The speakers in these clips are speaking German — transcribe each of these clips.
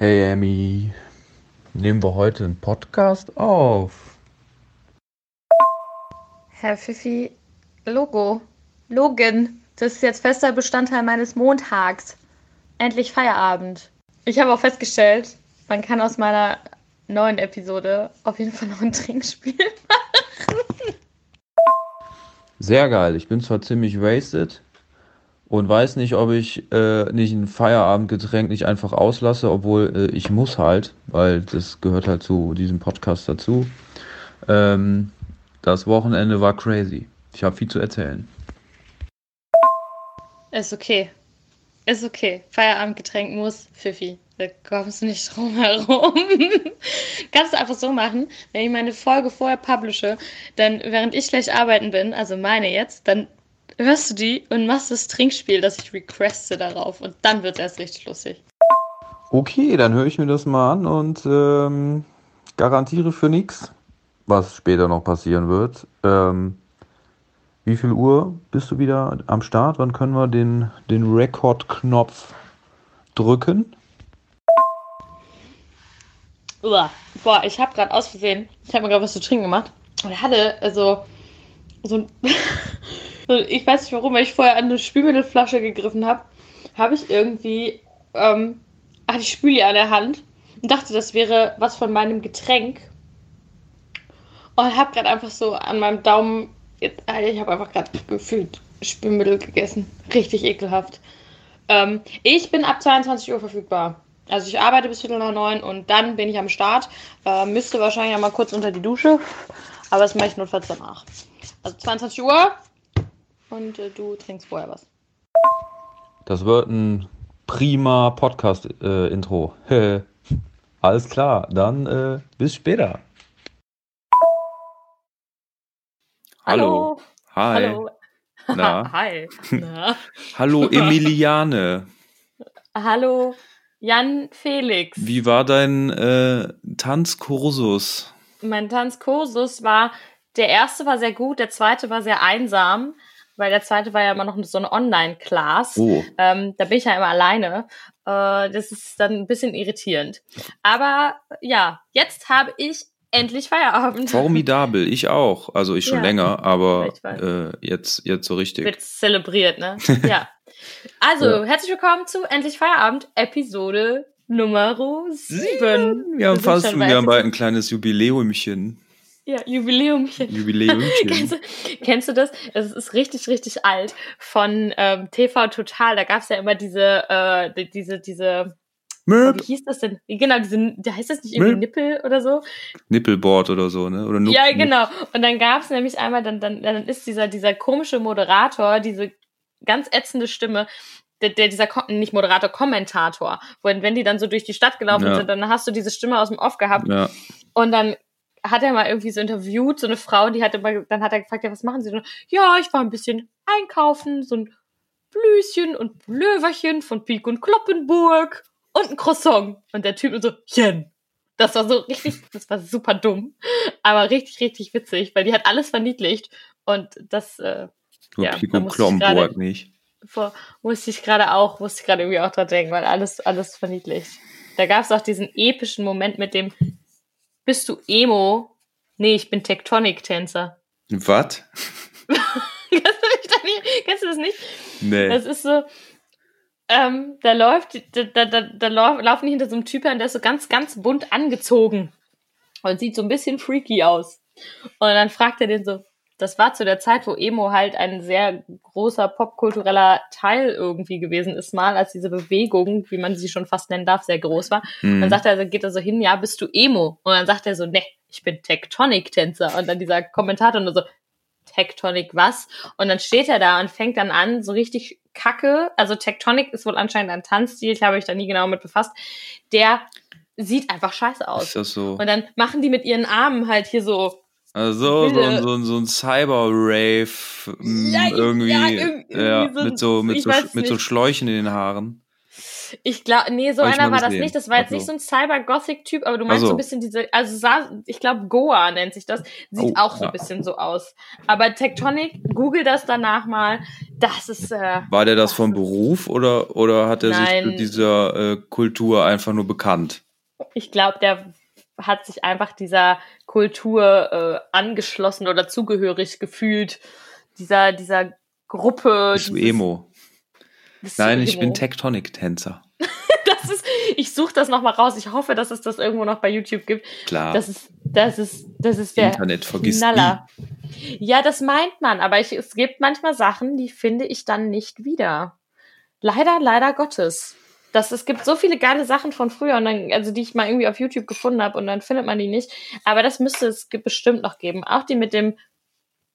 Hey Amy, nehmen wir heute einen Podcast auf? Herr Fifi, Logo, Logan, das ist jetzt fester Bestandteil meines Montags. Endlich Feierabend. Ich habe auch festgestellt, man kann aus meiner neuen Episode auf jeden Fall noch ein Trinkspiel machen. Sehr geil. Ich bin zwar ziemlich wasted und weiß nicht, ob ich äh, nicht ein Feierabendgetränk nicht einfach auslasse, obwohl äh, ich muss halt, weil das gehört halt zu diesem Podcast dazu. Ähm, das Wochenende war crazy. Ich habe viel zu erzählen. Ist okay. Ist okay. Feierabendgetränk muss, Fifi. Da kommst du nicht drum herum. Kannst du einfach so machen, wenn ich meine Folge vorher publische, dann während ich gleich arbeiten bin, also meine jetzt, dann hörst du die und machst das Trinkspiel, das ich requeste darauf und dann wird es erst richtig lustig. Okay, dann höre ich mir das mal an und ähm, garantiere für nichts, was später noch passieren wird. Ähm, wie viel Uhr bist du wieder am Start? Wann können wir den, den Rekordknopf drücken? Uah. Boah, ich habe gerade aus Versehen, ich habe mir gerade was zu trinken gemacht und hatte also so ein, ich weiß nicht warum, weil ich vorher an eine Spülmittelflasche gegriffen habe, habe ich irgendwie, ähm, hatte ich Spüli an der Hand und dachte, das wäre was von meinem Getränk und habe gerade einfach so an meinem Daumen, jetzt, ich habe einfach gerade gefühlt Spülmittel gegessen, richtig ekelhaft. Ähm, ich bin ab 22 Uhr verfügbar. Also ich arbeite bis Viertel nach neun und dann bin ich am Start. Äh, müsste wahrscheinlich einmal kurz unter die Dusche, aber das mache ich notfalls danach. Also 22 Uhr und äh, du trinkst vorher was. Das wird ein prima Podcast-Intro. Äh, Alles klar, dann äh, bis später. Hallo. Hi. Hallo. Na? Hi. Na? Hallo Emiliane. Hallo Jan Felix. Wie war dein äh, Tanzkursus? Mein Tanzkursus war, der erste war sehr gut, der zweite war sehr einsam, weil der zweite war ja immer noch so eine Online-Class. Oh. Ähm, da bin ich ja immer alleine. Äh, das ist dann ein bisschen irritierend. Aber ja, jetzt habe ich endlich Feierabend. Formidabel, ich auch. Also ich schon Ja. länger, aber äh, jetzt, jetzt so richtig. Wird zelebriert, ne? ja. Also, herzlich willkommen zu Endlich Feierabend, Episode Nummer 7. Wir haben sind fast wir haben bald ein kleines Jubiläumchen. Ja, Jubiläumchen. kennst, Jubiläumchen. du, kennst du das? Es ist richtig, richtig alt. Von ähm, TV Total, da gab es ja immer diese, äh, die- diese, diese, Möp. wie hieß das denn? Genau, diese, da heißt das nicht irgendwie Möp. Nippel oder so? Nippelboard oder so, ne? Oder Nup- Ja, genau. Und dann gab es nämlich einmal, dann, dann, dann ist dieser, dieser komische Moderator, diese ganz ätzende Stimme, der, der dieser, nicht Moderator, Kommentator, wo, wenn die dann so durch die Stadt gelaufen Ja. sind, dann hast du diese Stimme aus dem Off gehabt Ja. und dann hat er mal irgendwie so interviewt, so eine Frau, die hat immer, dann hat er gefragt, ja, was machen Sie denn? Ja, ich war ein bisschen einkaufen, so ein Blüschen und Löwerchen von Pik und Kloppenburg und ein Croissant. Und der Typ so, Jen. Das war so richtig, das war super dumm, aber richtig, richtig witzig, weil die hat alles verniedlicht und das, äh, Nur Ja, ich Klomburg gerade- nicht. vor, musste ich gerade auch, musste ich gerade irgendwie auch dran denken, weil alles, alles verniedlicht. Da gab es auch diesen epischen Moment mit dem, bist du Emo? Nee, ich bin Tektonik-Tänzer. Was? Kennst du, das nicht? Nee. Das ist so, ähm, da läuft, da, da, da, da lau- laufen die hinter so einem Typ her und der ist so ganz, ganz bunt angezogen und sieht so ein bisschen freaky aus. Und dann fragt er den so, das war zu der Zeit, wo Emo halt ein sehr großer popkultureller Teil irgendwie gewesen ist, mal als diese Bewegung, wie man sie schon fast nennen darf, sehr groß war. Hm. Dann sagt er, geht er so hin, ja, bist du Emo? Und dann sagt er so, ne, ich bin Tectonic-Tänzer. Und dann dieser Kommentator nur so, Tectonic was? Und dann steht er da und fängt dann an, so richtig kacke. Also Tectonic ist wohl anscheinend ein Tanzstil, ich habe mich da nie genau mit befasst. Der sieht einfach scheiße aus. ist das so? Und dann machen die mit ihren Armen halt hier so. Also so, ein- so, ein- so ein Cyber-Rave mm, Ja, irgendwie, ja, irg- irgendwie ja, so- mit so, mit so, mit so. Schläuchen in den Haaren. Ich glaube, nee, so einer war das nicht. Das war jetzt so. nicht so ein Cyber-Gothic-Typ, aber du meinst so. so ein bisschen diese, also sah, ich glaube, Goa nennt sich das. Sieht Oh, auch so ja. ein bisschen so aus. Aber Tectonic, google das danach mal. Das ist, äh, War der das Das vom Beruf oder, oder hat er sich für dieser äh, Kultur einfach nur bekannt? ich glaube, der hat sich einfach dieser Kultur äh, angeschlossen oder zugehörig gefühlt. Dieser, dieser Gruppe. Bist du Emo? dieses Nein, ich Emo. bin Tectonic-Tänzer. Das ist, ich suche das noch mal raus. Ich hoffe, dass es das irgendwo noch bei YouTube gibt. Klar, Das ist, das ist, das ist der Internet vergisst Knaller. Ja, das meint man, aber ich, es gibt manchmal Sachen, die finde ich dann nicht wieder. Leider, leider Gottes. Das, es gibt so viele geile Sachen von früher, und dann, also die ich mal irgendwie auf YouTube gefunden habe und dann findet man die nicht. Aber das müsste es bestimmt noch geben. Auch die mit dem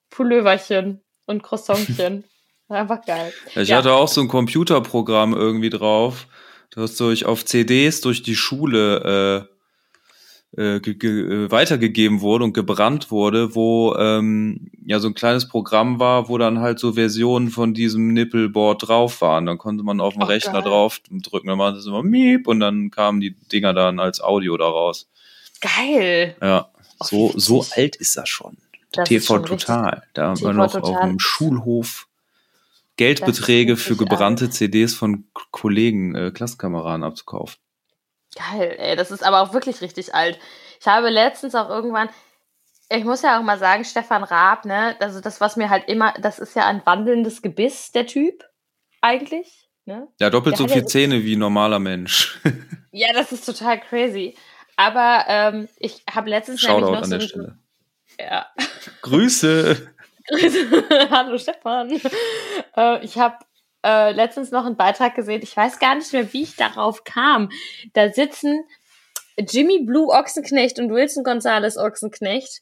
Pulloverchen und Croissantchen. Einfach geil. Ich Ja. hatte auch so ein Computerprogramm irgendwie drauf, das durch auf CDs durch die Schule äh, äh, äh, weitergegeben wurde und gebrannt wurde, wo ähm, ja so ein kleines Programm war, wo dann halt so Versionen von diesem Nippelboard drauf waren. Dann konnte man auf dem Rechner geil. drauf drücken, dann macht es immer Miep und dann kamen die Dinger dann als Audio daraus. Geil. Ja, so, so alt ist das schon. Das TV schon Total. Da haben wir noch auf dem Schulhof Geldbeträge für gebrannte CDs von Kollegen, äh, Klassenkameraden abzukaufen. Geil, ey, das ist aber auch wirklich richtig alt. Ich habe letztens auch irgendwann, ich muss ja auch mal sagen, Stefan Raab, ne, also das, was mir halt immer, das ist ja ein wandelndes Gebiss, der Typ, eigentlich, ne? Ja, doppelt Der so hat ja Zähne wie ein normaler Mensch. Ja, das ist total crazy. Aber ähm, ich habe letztens Shoutout nämlich noch an so der Stelle. Ja. Grüße! Hallo Stefan. Äh, ich habe äh, letztens noch einen Beitrag gesehen. Ich weiß gar nicht mehr, wie ich darauf kam. Da sitzen Jimmy Blue Ochsenknecht und Wilson Gonzales Ochsenknecht.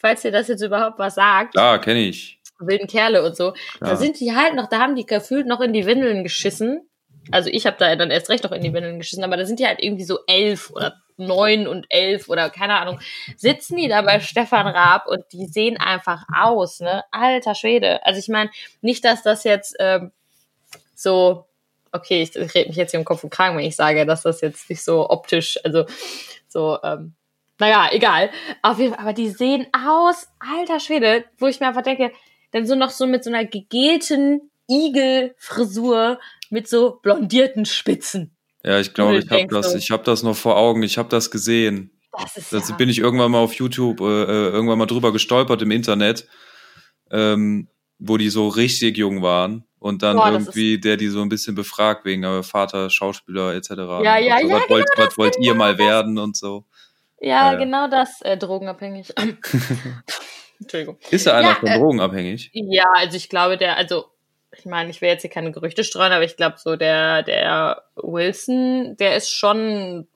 Falls ihr das jetzt überhaupt was sagt. Klar, kenne ich. Wilden Kerle und so. Da Ja. sind die halt noch, da haben die gefühlt noch in die Windeln geschissen. Also ich habe da dann erst recht noch in die Windeln geschissen, aber da sind die halt irgendwie so elf oder neun und elf oder keine Ahnung. Sitzen die da bei Stefan Raab und die sehen einfach aus, ne? Alter Schwede. Also ich meine, nicht, dass das jetzt ähm, so, okay, ich, ich rede mich jetzt hier im Kopf und Kragen, wenn ich sage, dass das jetzt nicht so optisch, also so, ähm, naja, egal. Auf jeden Fall, aber die sehen aus, alter Schwede, wo ich mir einfach denke, dann so noch so mit so einer gegelten Igelfrisur mit so blondierten Spitzen. Ja, ich glaube, ich habe das, ich habe das noch vor Augen. Ich habe das gesehen. Das ist Dazu ja, bin ich irgendwann mal auf YouTube äh, äh, irgendwann mal drüber gestolpert im Internet, ähm, wo die so richtig jung waren und dann Boah, irgendwie der die so ein bisschen befragt wegen äh, Vater Schauspieler etc. Ja, ja, also, ja, was wollt, was wollt ihr mal werden und so. ja, ja. genau das, äh, drogenabhängig. Entschuldigung. Ist da einer Ja, von äh, drogenabhängig? Ja, also ich glaube, der, also ich meine, ich will jetzt hier keine Gerüchte streuen, aber ich glaube so der der Wilson, der ist schon,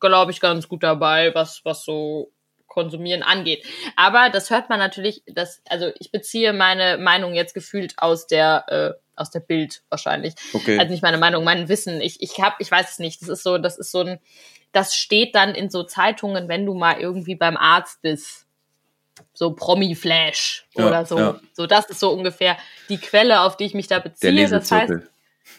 glaube ich, ganz gut dabei, was was so konsumieren angeht. Aber das hört man natürlich, das also ich beziehe meine Meinung jetzt gefühlt aus der äh, aus der Bild wahrscheinlich. Okay. Also nicht meine Meinung, mein Wissen. Ich ich habe, ich weiß es nicht. Das ist so, das ist so ein, das steht dann in so Zeitungen, wenn du mal irgendwie beim Arzt bist. So Promi-Flash Ja, oder so. ja. So, das ist so ungefähr die Quelle, auf die ich mich da beziehe. der das heißt.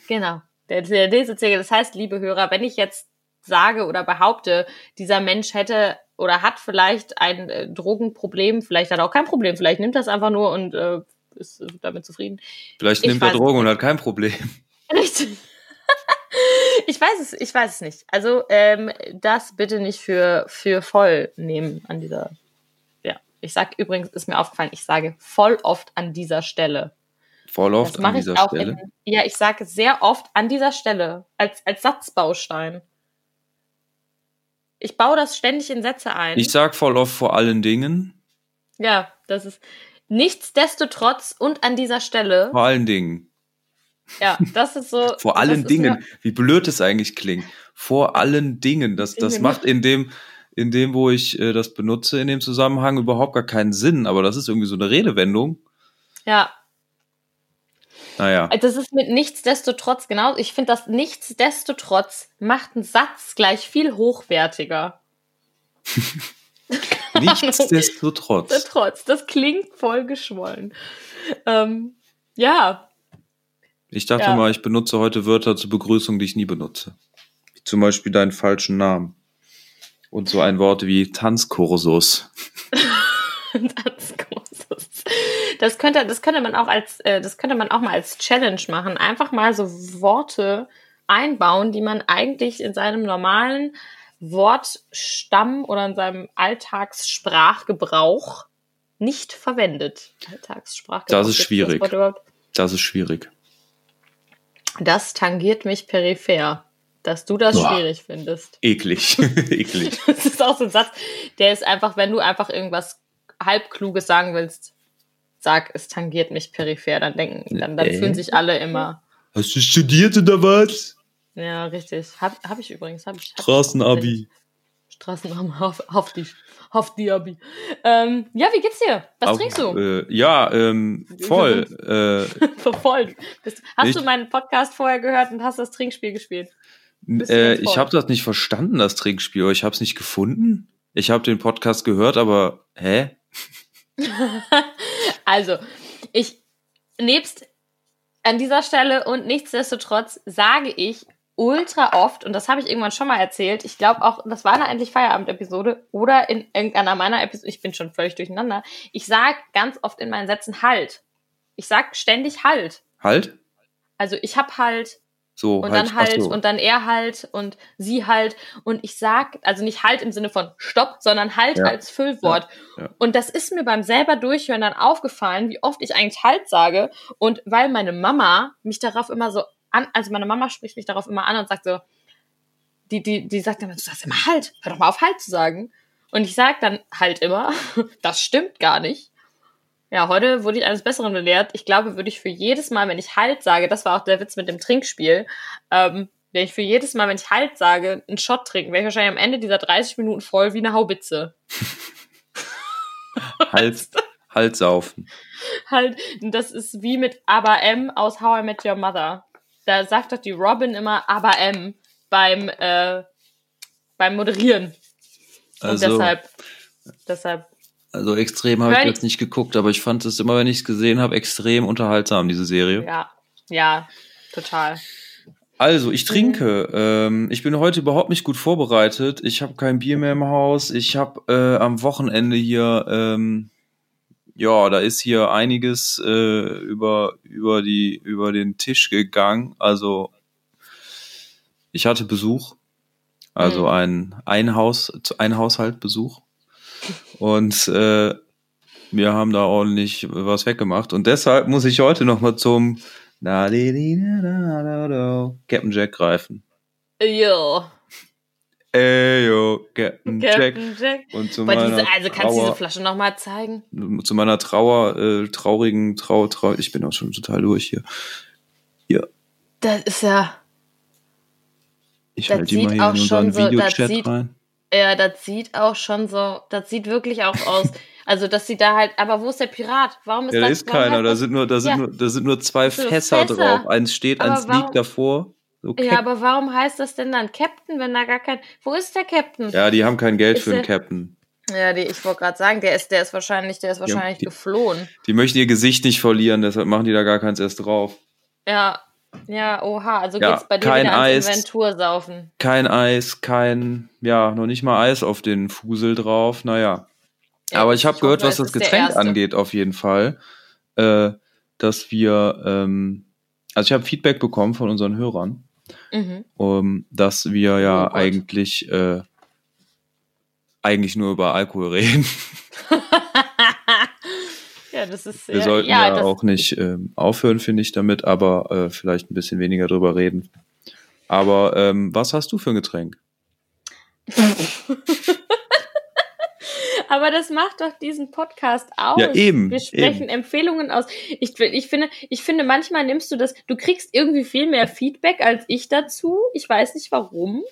Genau, der, der Lesezirkel. Das heißt, liebe Hörer, wenn ich jetzt sage oder behaupte, dieser Mensch hätte oder hat vielleicht ein äh, Drogenproblem, vielleicht hat er auch kein Problem, vielleicht nimmt er es einfach nur und äh, ist äh, damit zufrieden. Vielleicht ich nimmt er Drogen und hat kein Problem. Richtig. ich weiß es, ich weiß es nicht. Also ähm, das bitte nicht für für voll nehmen an dieser. Ja, ich sag übrigens, ist mir aufgefallen, ich sage voll oft an dieser Stelle. Voll oft an dieser auch Stelle. in, ja, ich sage sehr oft an dieser Stelle als als Satzbaustein. Ich baue das ständig in Sätze ein. Ich sag voll oft vor allen Dingen. ja, das ist nichtsdestotrotz und an dieser Stelle. Vor allen Dingen. Ja, das ist so. Vor allen Dingen. mir- Wie blöd es eigentlich klingt. Vor allen Dingen. Das, das macht in dem, in dem, wo ich äh, das benutze, in dem Zusammenhang überhaupt gar keinen Sinn. Aber das ist irgendwie so eine Redewendung. Ja, Naja. Das ist mit nichtsdestotrotz genau. Ich finde, das nichtsdestotrotz macht einen Satz gleich viel hochwertiger. Nichtsdestotrotz. Trotz, das klingt voll geschwollen. Ähm, ja, Ich dachte Ja. mal, ich benutze heute Wörter zur Begrüßung, die ich nie benutze. Wie zum Beispiel deinen falschen Namen. Und so ein Wort wie Tanzkursus. Großes. das könnte, das könnte man auch als, äh, das könnte man auch mal als Challenge machen. Einfach mal so Worte einbauen, die man eigentlich in seinem normalen Wortstamm oder in seinem Alltagssprachgebrauch nicht verwendet. Alltagssprachgebrauch. Das ist schwierig. Überhaupt? Das ist schwierig. Das tangiert mich peripher, dass du das Boah. schwierig findest. Eklig. Eklig. Das ist auch so ein Satz, der ist einfach, wenn du einfach irgendwas halbkluges sagen willst, sag, es tangiert mich peripher, dann denken, dann, dann Äh? fühlen sich alle immer. Hast du studiert oder was? Ja, richtig. Hab, hab ich übrigens, hab ich. Hab Straßenabi. Ich, Straßenabi, auf, auf die, auf die Abi. Ähm, ja, wie geht's dir? Was Auch, trinkst du? Äh, ja, ähm, voll. Äh, Voll. Hast ich- du meinen Podcast vorher gehört und hast das Trinkspiel gespielt? Äh, ich habe das nicht verstanden, das Trinkspiel. Ich habe es nicht gefunden. Ich habe den Podcast gehört, aber hä? Also, ich, nebst an dieser Stelle und nichtsdestotrotz sage ich ultra oft, und das habe ich irgendwann schon mal erzählt, ich glaube auch, das war eine Endlich Feierabend-Episode oder in irgendeiner meiner Episoden, ich bin schon völlig durcheinander, ich sage ganz oft in meinen Sätzen halt. Ich sag ständig halt. Halt? Also ich hab halt So, und halt. dann halt so. und dann er halt und sie halt und ich sag also nicht halt im Sinne von stopp, sondern halt Ja. als Füllwort. Ja. Ja. Und das ist mir beim selber durchhören dann aufgefallen, wie oft ich eigentlich halt sage und weil meine Mama mich darauf immer so an, also meine Mama spricht mich darauf immer an und sagt so die die die sagt dann du sagst immer halt, hör doch mal auf halt zu sagen. Und ich sag dann halt immer, das stimmt gar nicht. Ja, heute wurde ich eines Besseren belehrt. Ich glaube, würde ich für jedes Mal, wenn ich Halt sage, das war auch der Witz mit dem Trinkspiel, ähm, wenn ich für jedes Mal, wenn ich Halt sage, einen Shot trinken, wäre ich wahrscheinlich am Ende dieser 30 Minuten voll wie eine Haubitze. halt, halt saufen. Halt, das ist wie mit Aber M aus How I Met Your Mother. Da sagt doch die Robin immer Aber M beim, äh, beim Moderieren. Und Also, deshalb, deshalb, also extrem habe ich jetzt nicht geguckt, aber ich fand es immer, wenn ich es gesehen habe, extrem unterhaltsam, diese Serie. ja, ja, total. Also, ich trinke. Ähm, ich bin heute überhaupt nicht gut vorbereitet. Ich habe kein Bier mehr im Haus. Ich habe äh, am Wochenende hier, ähm, ja, da ist hier einiges äh, über über die über den Tisch gegangen. Also, ich hatte Besuch, also Mhm. ein ein Haus ein Haushaltbesuch und äh, wir haben da ordentlich was weggemacht und deshalb muss ich heute noch mal zum Captain Jack greifen. Jo, Ey, yo, Captain, Jack. Captain Jack. Und zu Aber meiner diese, also kannst du diese Trauer, Flasche nochmal zeigen? zu meiner Trauer, äh, traurigen Trau, Trau, ich bin auch schon total durch hier. Hier, Das ist ja, ich halte die mal hier in unseren so- Videochat sieht- rein. ja, das sieht auch schon so, das sieht wirklich auch aus. Also, dass sie da halt, aber wo ist der Pirat? Warum ist Ja, da das? ist warum keiner, da sind nur, da sind Ja. nur, da sind nur zwei Fässer, Fässer. drauf. Eins steht, Aber eins warum- liegt davor. So Ja, aber warum heißt das denn dann Captain, wenn da gar kein. Wo ist der Captain? ja, die haben kein Geld Ist für der- Captain. Ja, die, ich wollte gerade sagen, der ist, der ist wahrscheinlich, der ist wahrscheinlich die- geflohen. Die möchten ihr Gesicht nicht verlieren, deshalb machen die da gar keins erst drauf. Ja, ja, oha. Also Ja, geht's bei dir kein wieder Eis. Inventur saufen. Kein Eis, kein, ja, noch nicht mal Eis auf den Fusel drauf, naja. Ja, Aber ich habe gehört, hoffe, was das Getränk angeht, auf jeden Fall, äh, dass wir, ähm, also ich habe Feedback bekommen von unseren Hörern, Mhm. um, dass wir ja Oh eigentlich, äh, eigentlich nur über Alkohol reden. ja, das ist Wir ja, sollten ja, ja, auch nicht ähm, aufhören, finde ich, damit, aber äh, vielleicht ein bisschen weniger drüber reden. Aber ähm, was hast du für ein Getränk? Aber das macht doch diesen Podcast aus. Ja, eben, Wir sprechen eben. Empfehlungen aus. Ich, ich, finde, ich finde, manchmal nimmst du das, du kriegst irgendwie viel mehr Feedback als ich dazu. Ich weiß nicht warum.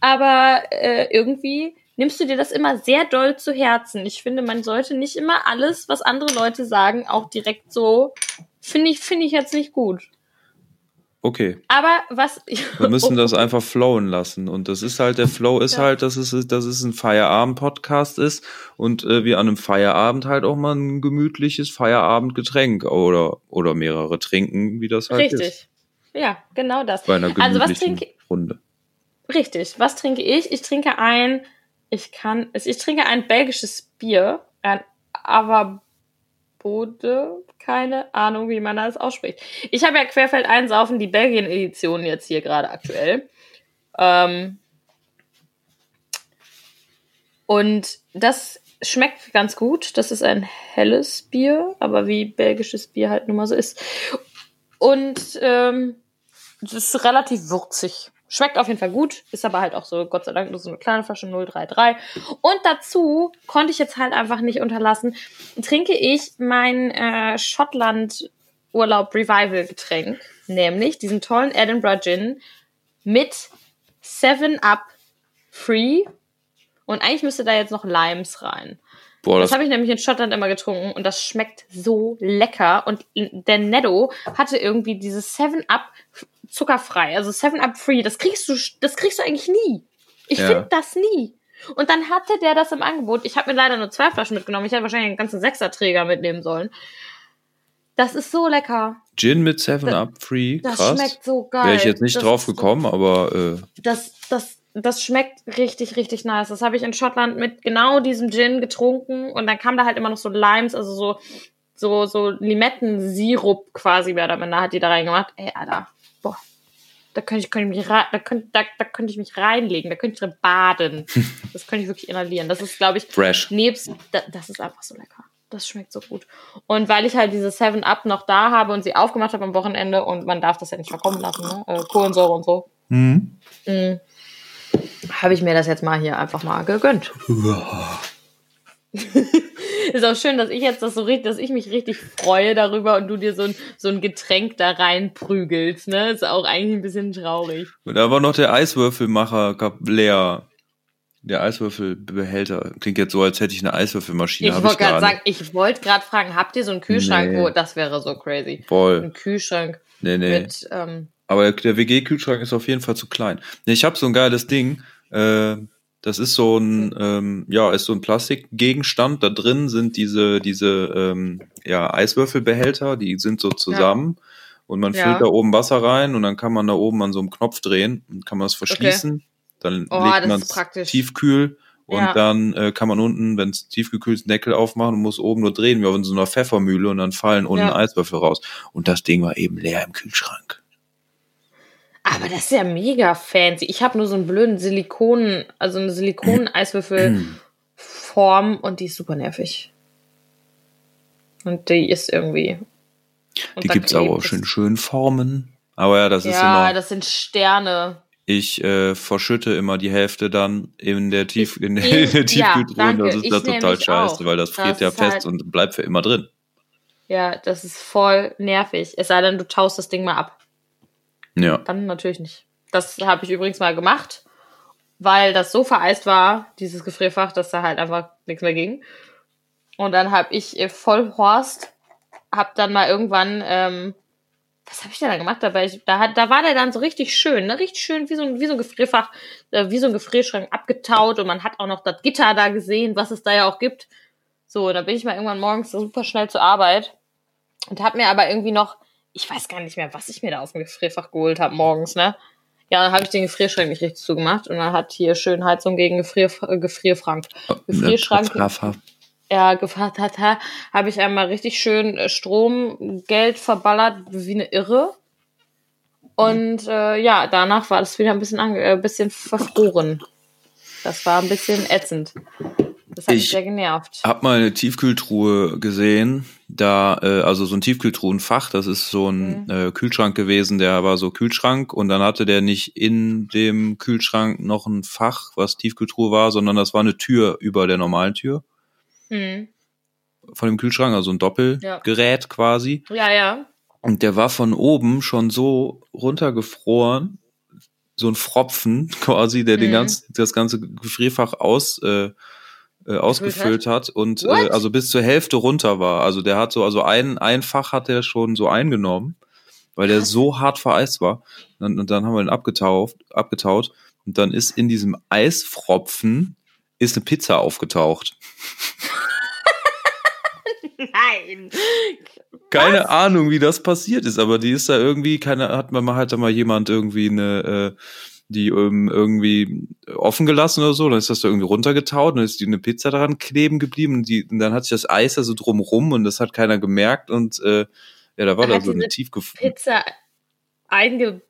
Aber äh, irgendwie nimmst du dir das immer sehr doll zu Herzen. Ich finde, man sollte nicht immer alles, was andere Leute sagen, auch direkt so. Finde ich, finde ich jetzt nicht gut. Okay. Aber was. Wir müssen das einfach flowen lassen. Und das ist halt, der Flow ist Ja. halt, dass es, dass es ein Feierabend-Podcast ist und äh, wir an einem Feierabend halt auch mal ein gemütliches Feierabendgetränk oder, oder mehrere trinken, wie das halt Richtig. ist. ja, genau das. Bei einer Also was gemütlichen trinke Runde. Richtig. Was trinke ich? Ich trinke ein, ich kann, ich trinke ein belgisches Bier, ein Avabode, keine Ahnung, wie man das ausspricht. Ich habe ja Querfeld einsaufen, die Belgien-Edition jetzt hier gerade aktuell. Ähm, und das schmeckt ganz gut. Das ist ein helles Bier, aber wie belgisches Bier halt nun mal so ist. Und ähm, es ist relativ würzig. Schmeckt auf jeden Fall gut, ist aber halt auch so, Gott sei Dank, nur so eine kleine Flasche 033. Und dazu konnte ich jetzt halt einfach nicht unterlassen, trinke ich mein äh, Schottland-Urlaub Revival-Getränk, nämlich diesen tollen Edinburgh Gin mit 7-Up Free. Und eigentlich müsste da jetzt noch Limes rein. Boah, Das das, habe ich nämlich in Schottland immer getrunken und das schmeckt so lecker. Und der Netto hatte irgendwie dieses 7-Up zuckerfrei, also 7-Up free. Das kriegst du, das kriegst du eigentlich nie. Ich Ja. finde das nie. Und dann hatte der das im Angebot. Ich habe mir leider nur zwei Flaschen mitgenommen. Ich hätte wahrscheinlich einen ganzen Sechserträger mitnehmen sollen. Das ist so lecker. Gin mit 7-Up Free, Das krass. schmeckt so geil. Wäre ich jetzt nicht das drauf gekommen, aber äh, das, das, das schmeckt richtig, richtig nice. Das habe ich in Schottland mit genau diesem Gin getrunken und dann kam da halt immer noch so Limes, also so, so, so Limettensirup quasi mehr oder minder hat die da reingemacht. Ey, Alter. Da könnte ich, könnte ich mich rein, da könnte, da, da könnte ich mich reinlegen, da könnte ich drin baden. Das könnte ich wirklich inhalieren. Das ist, glaube ich, fresh. nebst, da, das ist einfach so lecker. Das schmeckt so gut. Und weil ich halt diese 7-Up noch da habe und sie aufgemacht habe am Wochenende und man darf das ja nicht verkommen lassen, ne? Äh, Kohlensäure und so. Mhm. Mm. Habe ich mir das jetzt mal hier einfach mal gegönnt. Ist auch schön, dass ich jetzt das so richtig, dass ich mich richtig freue darüber und du dir so ein, so ein Getränk da reinprügelst, ne? Ist auch eigentlich ein bisschen traurig. Und da war noch der Eiswürfelmacher leer. Der Eiswürfelbehälter. Klingt jetzt so, als hätte ich eine Eiswürfelmaschine. Ich wollte gerade sagen, ich wollte gerade fragen, habt ihr so einen Kühlschrank, Nee. wo das wäre so crazy. Voll. Ein Kühlschrank Nee, nee. mit, ähm, Aber der WG-Kühlschrank ist auf jeden Fall zu klein. Nee, ich habe so ein geiles Ding. Äh, das ist so ein, ähm, ja, ist so ein Plastikgegenstand. Da drin sind diese, diese, ähm, ja, Eiswürfelbehälter, die sind so zusammen. Und man Ja. füllt da oben Wasser rein und dann kann man da oben an so einem Knopf drehen und kann man es verschließen. Dann Oh, legt man praktisch. tiefkühl und Ja. dann äh, kann man unten, wenn es tiefgekühlt ist, Deckel aufmachen und muss oben nur drehen, wie auf so einer Pfeffermühle und dann fallen unten Ja. Eiswürfel raus. Und das Ding war eben leer im Kühlschrank. Aber das ist ja mega fancy. Ich habe nur so einen blöden Silikon, also eine Silikon-Eiswürfel-Form und die ist super nervig. Und die ist irgendwie. Die gibt's aber auch schön schön Formen. Aber ja, das ist Ja, immer. das sind Sterne. Ich äh, verschütte immer die Hälfte dann in der Tief in der, in der ja, Tiefkühltruhe. danke. das ist da total scheiße, auch. weil das friert Das ja ist fest halt- und bleibt für immer drin. Ja, das ist voll nervig. Es sei denn, du taust das Ding mal ab. Ja. Dann natürlich nicht. Das habe ich übrigens mal gemacht, weil das so vereist war, dieses Gefrierfach, dass da halt einfach nichts mehr ging. Und dann habe ich äh, voll Horst, hab dann mal irgendwann, ähm, was habe ich denn da gemacht dabei? Ich, da, da war der dann so richtig schön, ne? richtig schön, wie so, ein- wie so ein Gefrierfach, äh, wie so ein Gefrierschrank abgetaut und man hat auch noch das Gitter da gesehen, was es da ja auch gibt. So, da bin ich mal irgendwann morgens super schnell zur Arbeit und hab mir aber irgendwie noch, ich weiß gar nicht mehr, was ich mir da aus dem Gefrierfach geholt habe morgens, ne? Ja, dann habe ich den Gefrierschrank nicht richtig zugemacht und dann hat hier schön Heizung gegen Gefrier, äh, Gefrierfrank. Gefrierschrank. Rafa. Ja, gefragt hat, habe ich einmal richtig schön äh, Stromgeld verballert wie eine Irre. Und äh, ja, danach war das wieder ein bisschen, äh, bisschen verfroren. Das war ein bisschen ätzend. Das hat mich Ich- sehr genervt. Hab mal eine Tiefkühltruhe gesehen, da, äh, also so ein Tiefkühltruhenfach, das ist so ein Mhm. äh, Kühlschrank gewesen, der war so Kühlschrank und dann hatte der nicht in dem Kühlschrank noch ein Fach, was Tiefkühltruhe war, sondern das war eine Tür über der normalen Tür Hm. von dem Kühlschrank, also ein Doppelgerät quasi. Ja, ja. Und der war von oben schon so runtergefroren, so ein Fropfen quasi, der den Mhm. ganz, das ganze Gefrierfach aus, äh, äh, ausgefüllt hat und äh, also bis zur Hälfte runter war. Also der hat so, also ein, ein Fach hat der schon so eingenommen, weil der so hart vereist war. Und, und dann haben wir ihn abgetaucht, abgetaut und dann ist in diesem Eisfropfen ist eine Pizza aufgetaucht. Nein. Keine Ahnung, wie das passiert ist, aber die ist da irgendwie, keine, hat man mal, hat da mal jemand irgendwie eine, äh, die ähm, irgendwie offen gelassen oder so, dann ist das da irgendwie runtergetaut und dann ist die eine Pizza daran kleben geblieben und, die, und dann hat sich das Eis da so drumrum und das hat keiner gemerkt und äh, ja, da war da so eine tiefgefrorene. Pizza einge...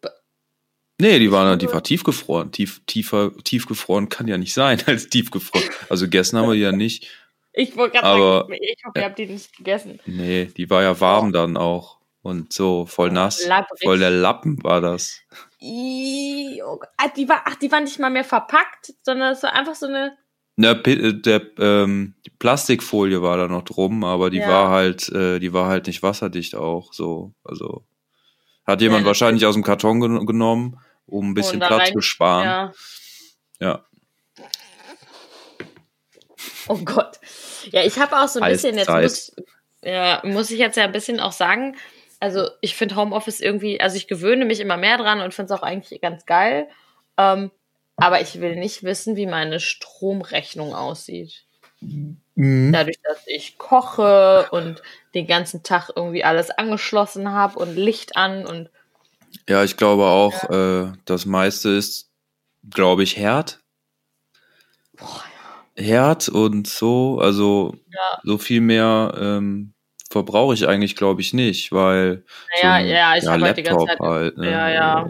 Nee, die war, die war tiefgefroren. Tief, tiefer, tiefgefroren kann ja nicht sein als tiefgefroren. Also gegessen haben wir die ja nicht. Ich wollte gerade sagen, ich hoffe, ihr habt die nicht gegessen. Nee, die war ja warm dann auch. Und so, voll nass. Labbrig. Voll der Lappen war das. Oh. Ah, die war, ach, die war nicht mal mehr verpackt, sondern es war einfach so eine. Na, äh, der, ähm, die Plastikfolie war da noch drum, aber die Ja. war halt, äh, die war halt nicht wasserdicht auch, so, also hat jemand Ja, wahrscheinlich aus dem Karton gen genommen, um ein bisschen Platz rein- zu sparen. Ja. Ja. Oh Gott. Ja, ich habe auch so ein bisschen jetzt muss, ja, muss ich jetzt ja ein bisschen auch sagen. Also ich finde Homeoffice irgendwie, also ich gewöhne mich immer mehr dran und finde es auch eigentlich ganz geil. Ähm, aber ich will nicht wissen, wie meine Stromrechnung aussieht. Mhm. Dadurch, dass ich koche und den ganzen Tag irgendwie alles angeschlossen habe und Licht an und Ja, ich glaube auch, äh, das meiste ist, glaube ich, Herd. Herd und so, also Ja. so viel mehr ähm, verbrauche ich eigentlich, glaube ich, nicht, weil naja, so ein- ja, ich habe halt die ganze Laptop Zeit. halt, ne? Ja, ja.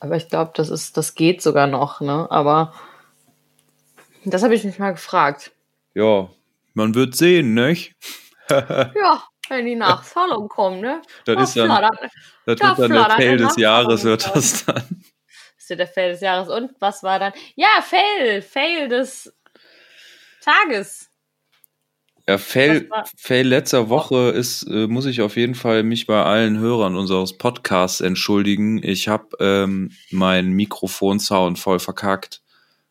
Aber ich glaube, das ist, das geht sogar noch, ne? Aber das habe ich mich mal gefragt. Ja, man wird sehen, nicht? Ja, wenn die Nachzahlung kommen, ne? Das Da ist dann, flattert- das da wird dann der Fail eine des Jahres, wird das dann. ist ja der Fail des Jahres. Und was war dann? Ja, Fail, Fail des Tages. Ja, Fail, Das Fail letzter Woche ist, äh, muss ich auf jeden Fall mich bei allen Hörern unseres Podcasts entschuldigen. Ich habe ähm, meinen Mikrofonsound voll verkackt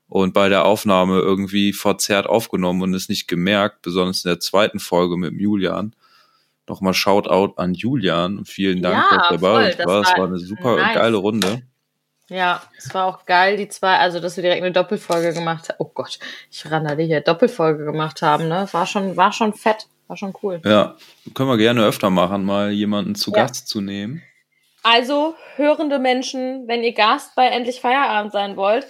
und bei der Aufnahme irgendwie verzerrt aufgenommen und es nicht gemerkt, besonders in der zweiten Folge mit Julian. Nochmal Shoutout an Julian und vielen Dank, Ja, dass du bei voll, das war. Es war war eine super nice. geile Runde. Ja, es war auch geil, die zwei, also dass wir direkt eine Doppelfolge gemacht haben. Oh Gott, ich randere hier, Doppelfolge gemacht haben, ne? War schon, war schon fett, war schon cool. Ja, können wir gerne öfter machen, mal jemanden zu Ja. Gast zu nehmen. Also, hörende Menschen, wenn ihr Gast bei Endlich Feierabend sein wollt,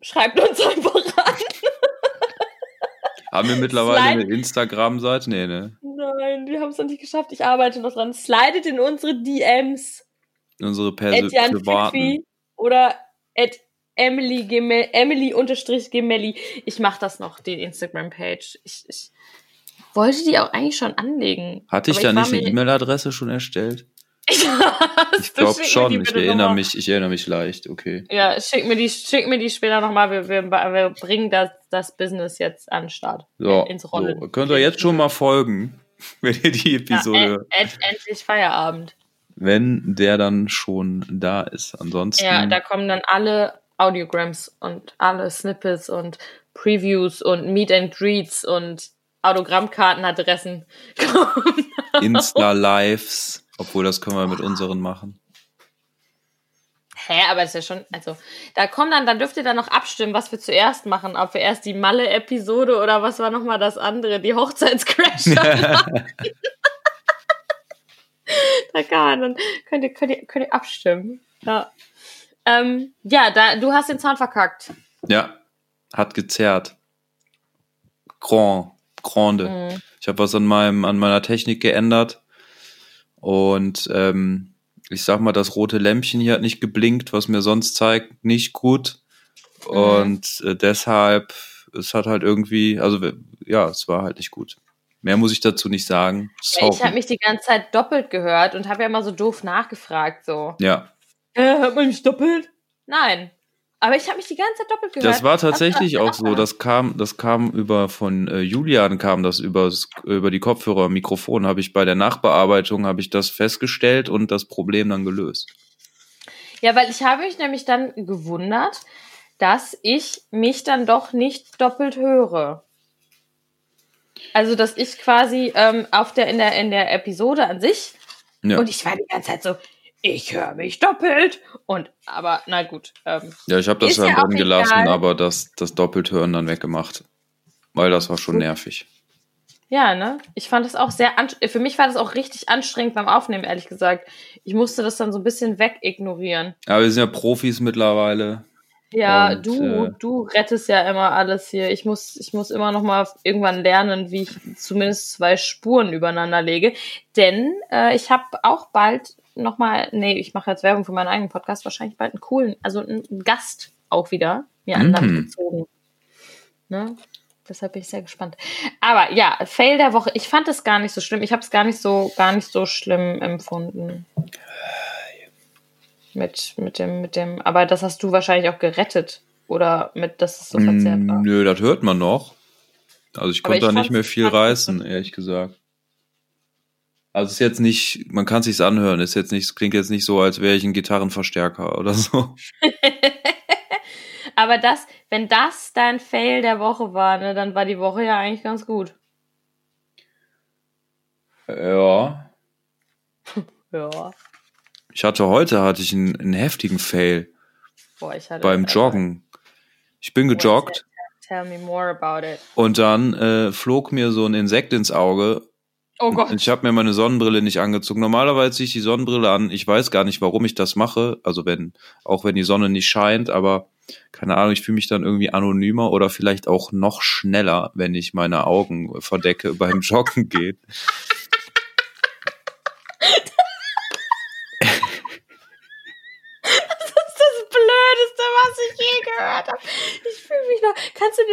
schreibt uns einfach an. Haben wir mittlerweile Slide- eine Instagram-Seite? Nee, ne? Nein, wir haben es noch nicht geschafft. Ich arbeite noch dran. Slidet in unsere DMs. Unsere Perso privaten. Oder at Emily, Gemel, Emily unterstrich Gemelli. Ich mache das noch, die Instagram-Page. Ich, ich wollte die auch eigentlich schon anlegen. Hatte ich da war nicht eine E-Mail-Adresse schon erstellt? Ich Ich glaube schon, ich erinnere mich, ich erinnere mich leicht, okay. Ja, schick mir die, schick mir die später nochmal. Wir, wir, wir bringen das, das Business jetzt an den Start. So, ins Rollen. so. könnt ihr jetzt schon mal folgen, wenn ihr die Episode, Ja, äh, end, endlich Feierabend. Wenn der dann schon da ist. Ansonsten, Ja, da kommen dann alle Audiograms und alle Snippets und Previews und Meet and Greets und Autogrammkartenadressen. Insta-Lives, obwohl das können wir mit unseren machen. Hä, aber ist ja schon, also, da kommen dann, dann dürft ihr dann noch abstimmen, was wir zuerst machen. Ob wir erst die Malle-Episode oder was war nochmal das andere, die Hochzeitscrasher. da kann dann könnt ihr, könnt ihr, könnt ihr abstimmen. Ja, ähm, ja da, du hast den Zahn verkackt. Ja, hat gezerrt. Grand, grande. Mhm. Ich habe was an meinem, an meiner Technik geändert. Und ähm, ich sag mal, das rote Lämpchen hier hat nicht geblinkt, was mir sonst zeigt, nicht gut. Mhm. Und äh, deshalb, es hat halt irgendwie, also ja, es war halt nicht gut. Mehr muss ich dazu nicht sagen. Ja, ich habe mich die ganze Zeit doppelt gehört und habe ja immer so doof nachgefragt, so. ja, Äh, hört man mich doppelt? Nein. Aber ich habe mich die ganze Zeit doppelt gehört. das war tatsächlich auch so. Das kam, das kam über von äh, Julian kam das übers, über die Kopfhörer, Mikrofon. Habe ich bei der Nachbearbeitung habe ich das festgestellt und das Problem dann gelöst. Ja, weil ich habe mich nämlich dann gewundert, dass ich mich dann doch nicht doppelt höre. Also, dass ich quasi ähm, auf der, in, der, in der Episode an sich Ja, und ich war die ganze Zeit so, ich höre mich doppelt. Und, aber na gut. Ähm, ja ich habe das ja drin gelassen, egal. aber das, das Doppelthören dann weggemacht. Weil das war schon nervig. Ja, ne? Ich fand das auch sehr, für mich war das auch richtig anstrengend beim Aufnehmen, ehrlich gesagt. Ich musste das dann so ein bisschen wegignorieren. Aber wir sind ja Profis mittlerweile. Ja, Und, du, äh, du rettest ja immer alles hier. Ich muss, ich muss immer noch mal irgendwann lernen, wie ich zumindest zwei Spuren übereinander lege. Denn äh, ich habe auch bald noch mal, nee, ich mache jetzt Werbung für meinen eigenen Podcast, wahrscheinlich bald einen coolen, also einen Gast auch wieder mir an Land Mhm. gezogen. Ne? Deshalb bin ich sehr gespannt. Aber ja, Fail der Woche. Ich fand es gar nicht so schlimm. Ich habe es gar nicht so, gar nicht so schlimm empfunden. Mit, mit dem, mit dem, aber das hast du wahrscheinlich auch gerettet. Oder mit, dass es so verzerrt war. Mm, Nö, das hört man noch. Also ich konnte da nicht mehr viel reißen, ehrlich gesagt. Also es ist jetzt nicht, man kann sich's anhören, ist jetzt nicht, es klingt jetzt nicht so, als wäre ich ein Gitarrenverstärker oder so. Aber das, wenn das dein Fail der Woche war, ne, dann war die Woche ja eigentlich ganz gut. Ja. Ja. Ich hatte heute hatte ich einen, einen heftigen Fail Boah, ich hatte beim Joggen. Ich bin gejoggt Tell me more about it. und dann äh, flog mir so ein Insekt ins Auge. Oh Gott. Und ich habe mir meine Sonnenbrille nicht angezogen. Normalerweise ziehe ich die Sonnenbrille an. Ich weiß gar nicht, warum ich das mache. Also wenn, auch wenn die Sonne nicht scheint, aber keine Ahnung, ich fühle mich dann irgendwie anonymer oder vielleicht auch noch schneller, wenn ich meine Augen verdecke beim Joggen geht.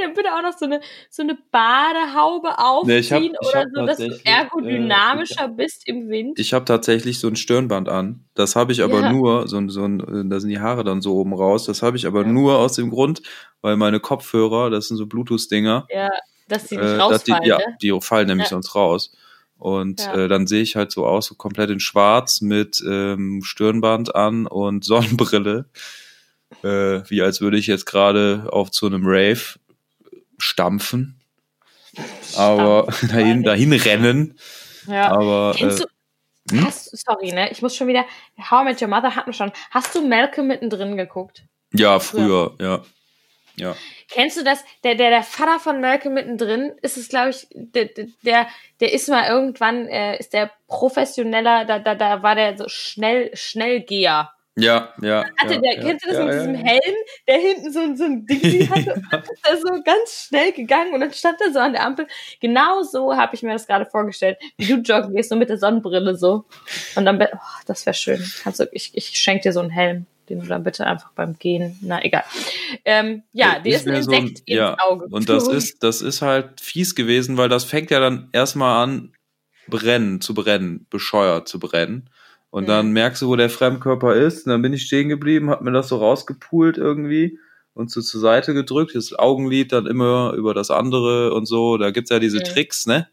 Dir bitte auch noch so eine, so eine Badehaube aufziehen Nee, ich hab- ich oder so, dass du tatsächlich, ergodynamischer bist im Wind? Ich habe tatsächlich so ein Stirnband an. Das habe ich aber Ja. nur, so so ein, da sind die Haare dann so oben raus. Das habe ich aber Ja. nur aus dem Grund, weil meine Kopfhörer, das sind so Bluetooth-Dinger, ja, dass die nicht äh, dass die, rausfallen, ja, ne? die fallen nämlich Ja. sonst raus. Und Ja. äh, dann sehe ich halt so aus, so komplett in Schwarz mit ähm, Stirnband an und Sonnenbrille. Äh, wie als würde ich jetzt gerade auf zu einem Rave stampfen. Aber dahin, dahin rennen. Ja. Aber Kennst äh, du, hm? hast, sorry, ne? Ich muss schon wieder, How I Met Your Mother hatten wir schon. Hast du Malcolm mittendrin geguckt? ja, früher, ja. Ja. Kennst du das? Der, der, der Vater von Malcolm mittendrin ist es, glaube ich, der, der- der, der ist mal irgendwann, äh, ist der professioneller, da, da, da war der so schnell, Schnellgeher. Ja, ja. Hatte ja, der, ja, kennst du das ja, mit diesem. Helm, der hinten so, so ein Ding hatte? Und dann ist er so ganz schnell gegangen und dann stand er so an der Ampel. Genau so habe ich mir das gerade vorgestellt, wie du joggen gehst, so mit der Sonnenbrille so. Und dann, oh, das wäre schön. Kannst du, ich, ich schenke dir so einen Helm, den du dann bitte einfach beim Gehen, na egal. Ähm, ja, dir Ich ist ein wär so ein- Insekt ins ja, Auge. Und das ist, das ist halt fies gewesen, weil das fängt ja dann erstmal an, brennen, zu brennen, bescheuert zu brennen. Und Mhm. dann merkst du, wo der Fremdkörper ist. Und dann bin ich stehen geblieben, hab mir das so rausgepult irgendwie und so zur Seite gedrückt. Das Augenlid dann immer über das andere und so. Da gibt's ja diese Mhm. Tricks, ne?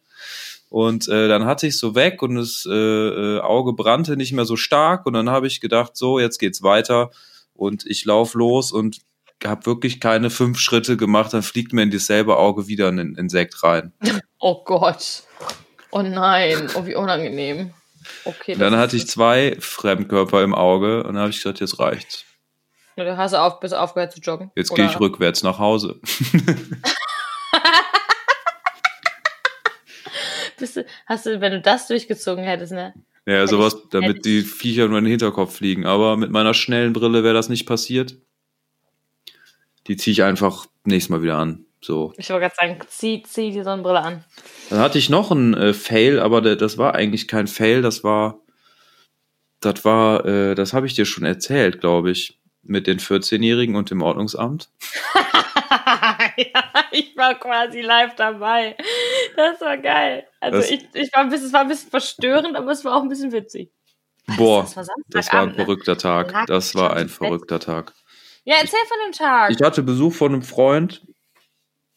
Und äh, dann hatte ich so weg und das äh, äh, Auge brannte nicht mehr so stark. Und dann habe ich gedacht, so, jetzt geht's weiter. Und ich lauf los und habe wirklich keine fünf Schritte gemacht. Dann fliegt mir in dasselbe Auge wieder ein Insekt rein. Oh Gott. Oh nein. Oh, wie unangenehm. Okay. Dann das hatte ich zwei Fremdkörper im Auge und dann habe ich gesagt, jetzt reicht's. Du hast du auf, bist du aufgehört zu joggen? Jetzt gehe ich rückwärts nach Hause. Bist du, hast du, wenn du das durchgezogen hättest, ne? Ja, sowas, damit die Viecher nur in den Hinterkopf fliegen. Aber mit meiner schnellen Brille wäre das nicht passiert. Die ziehe ich einfach nächstes Mal wieder an. So. Ich wollte gerade sagen, zieh, zieh die Sonnenbrille an. Dann hatte ich noch einen äh, Fail, aber der, das war eigentlich kein Fail, das war, das war, äh, das habe ich dir schon erzählt, glaube ich, mit den 14-Jährigen und dem Ordnungsamt. ja, ich war quasi live dabei. Das war geil. Also Das- ich, ich war ein bisschen, es war ein bisschen verstörend, aber es war auch ein bisschen witzig. Boah, das war das war ein ne? verrückter Tag. Das war ein verrückter Tag. Ja, erzähl von dem Tag. Ich hatte Besuch von einem Freund.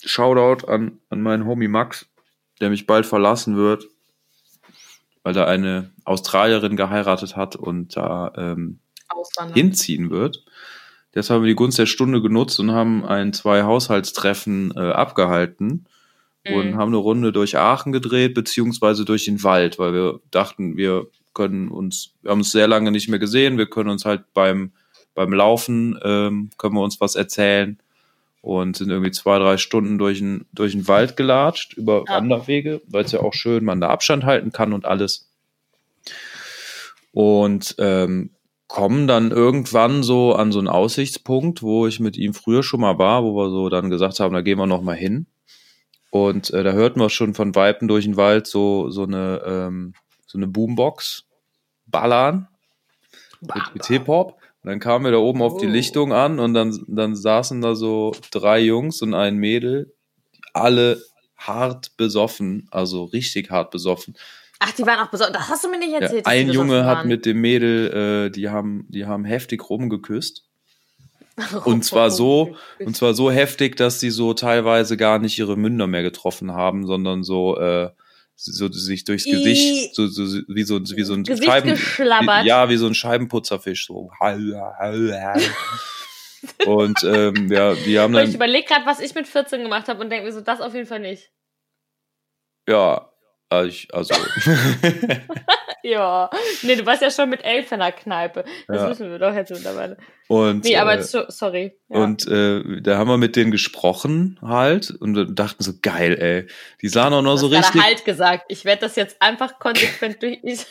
Shoutout an, an meinen Homie Max, der mich bald verlassen wird, weil er eine Australierin geheiratet hat und da ähm, hinziehen wird. Deshalb haben wir die Gunst der Stunde genutzt und haben ein zwei Haushaltstreffen äh, abgehalten und Mhm. haben eine Runde durch Aachen gedreht, beziehungsweise durch den Wald, weil wir dachten, wir können uns, wir haben uns sehr lange nicht mehr gesehen, wir können uns halt beim, beim Laufen, ähm, können wir uns was erzählen. Und sind irgendwie zwei, drei Stunden durch den, durch den Wald gelatscht, über Ja. Wanderwege, weil es ja auch schön man da Abstand halten kann und alles. Und ähm, kommen dann irgendwann so an so einen Aussichtspunkt, wo ich mit ihm früher schon mal war, wo wir so dann gesagt haben, da gehen wir noch mal hin. Und äh, da hörten wir schon von Weipen durch den Wald so, so eine, ähm, so eine Boombox ballern mit, mit Hip-Hop. Und dann kamen wir da oben auf die Oh. Lichtung an und dann, dann saßen da so drei Jungs und ein Mädel, alle hart besoffen, also richtig hart besoffen. Ach, die waren auch besonders. Das hast du mir nicht Ja, erzählt. dass ein Junge besoffen hat waren. mit dem Mädel, äh, die haben, die haben heftig rumgeküsst. Und zwar so, und zwar so heftig, dass sie so teilweise gar nicht ihre Münder mehr getroffen haben, sondern so, äh, so sich durchs Gesicht, so, so, wie so, wie so ein Gesicht geschlabbert. wie, ja, wie so ein Scheibenputzerfisch, so. Und ähm, ja, die haben Weil ich dann, überlege gerade, was ich mit 14 gemacht habe und denke mir so, das auf jeden Fall nicht. ja, ich, also Ja. Nee, du warst ja schon mit elf in der Kneipe. Das Ja. wissen wir doch jetzt mittlerweile. und Nee, aber äh, so, sorry. Ja. Und äh, da haben wir mit denen gesprochen halt und dachten so, geil, ey. Die sahen auch noch so richtig. halt gesagt. Ich werde das jetzt einfach konsequent durch. Ich,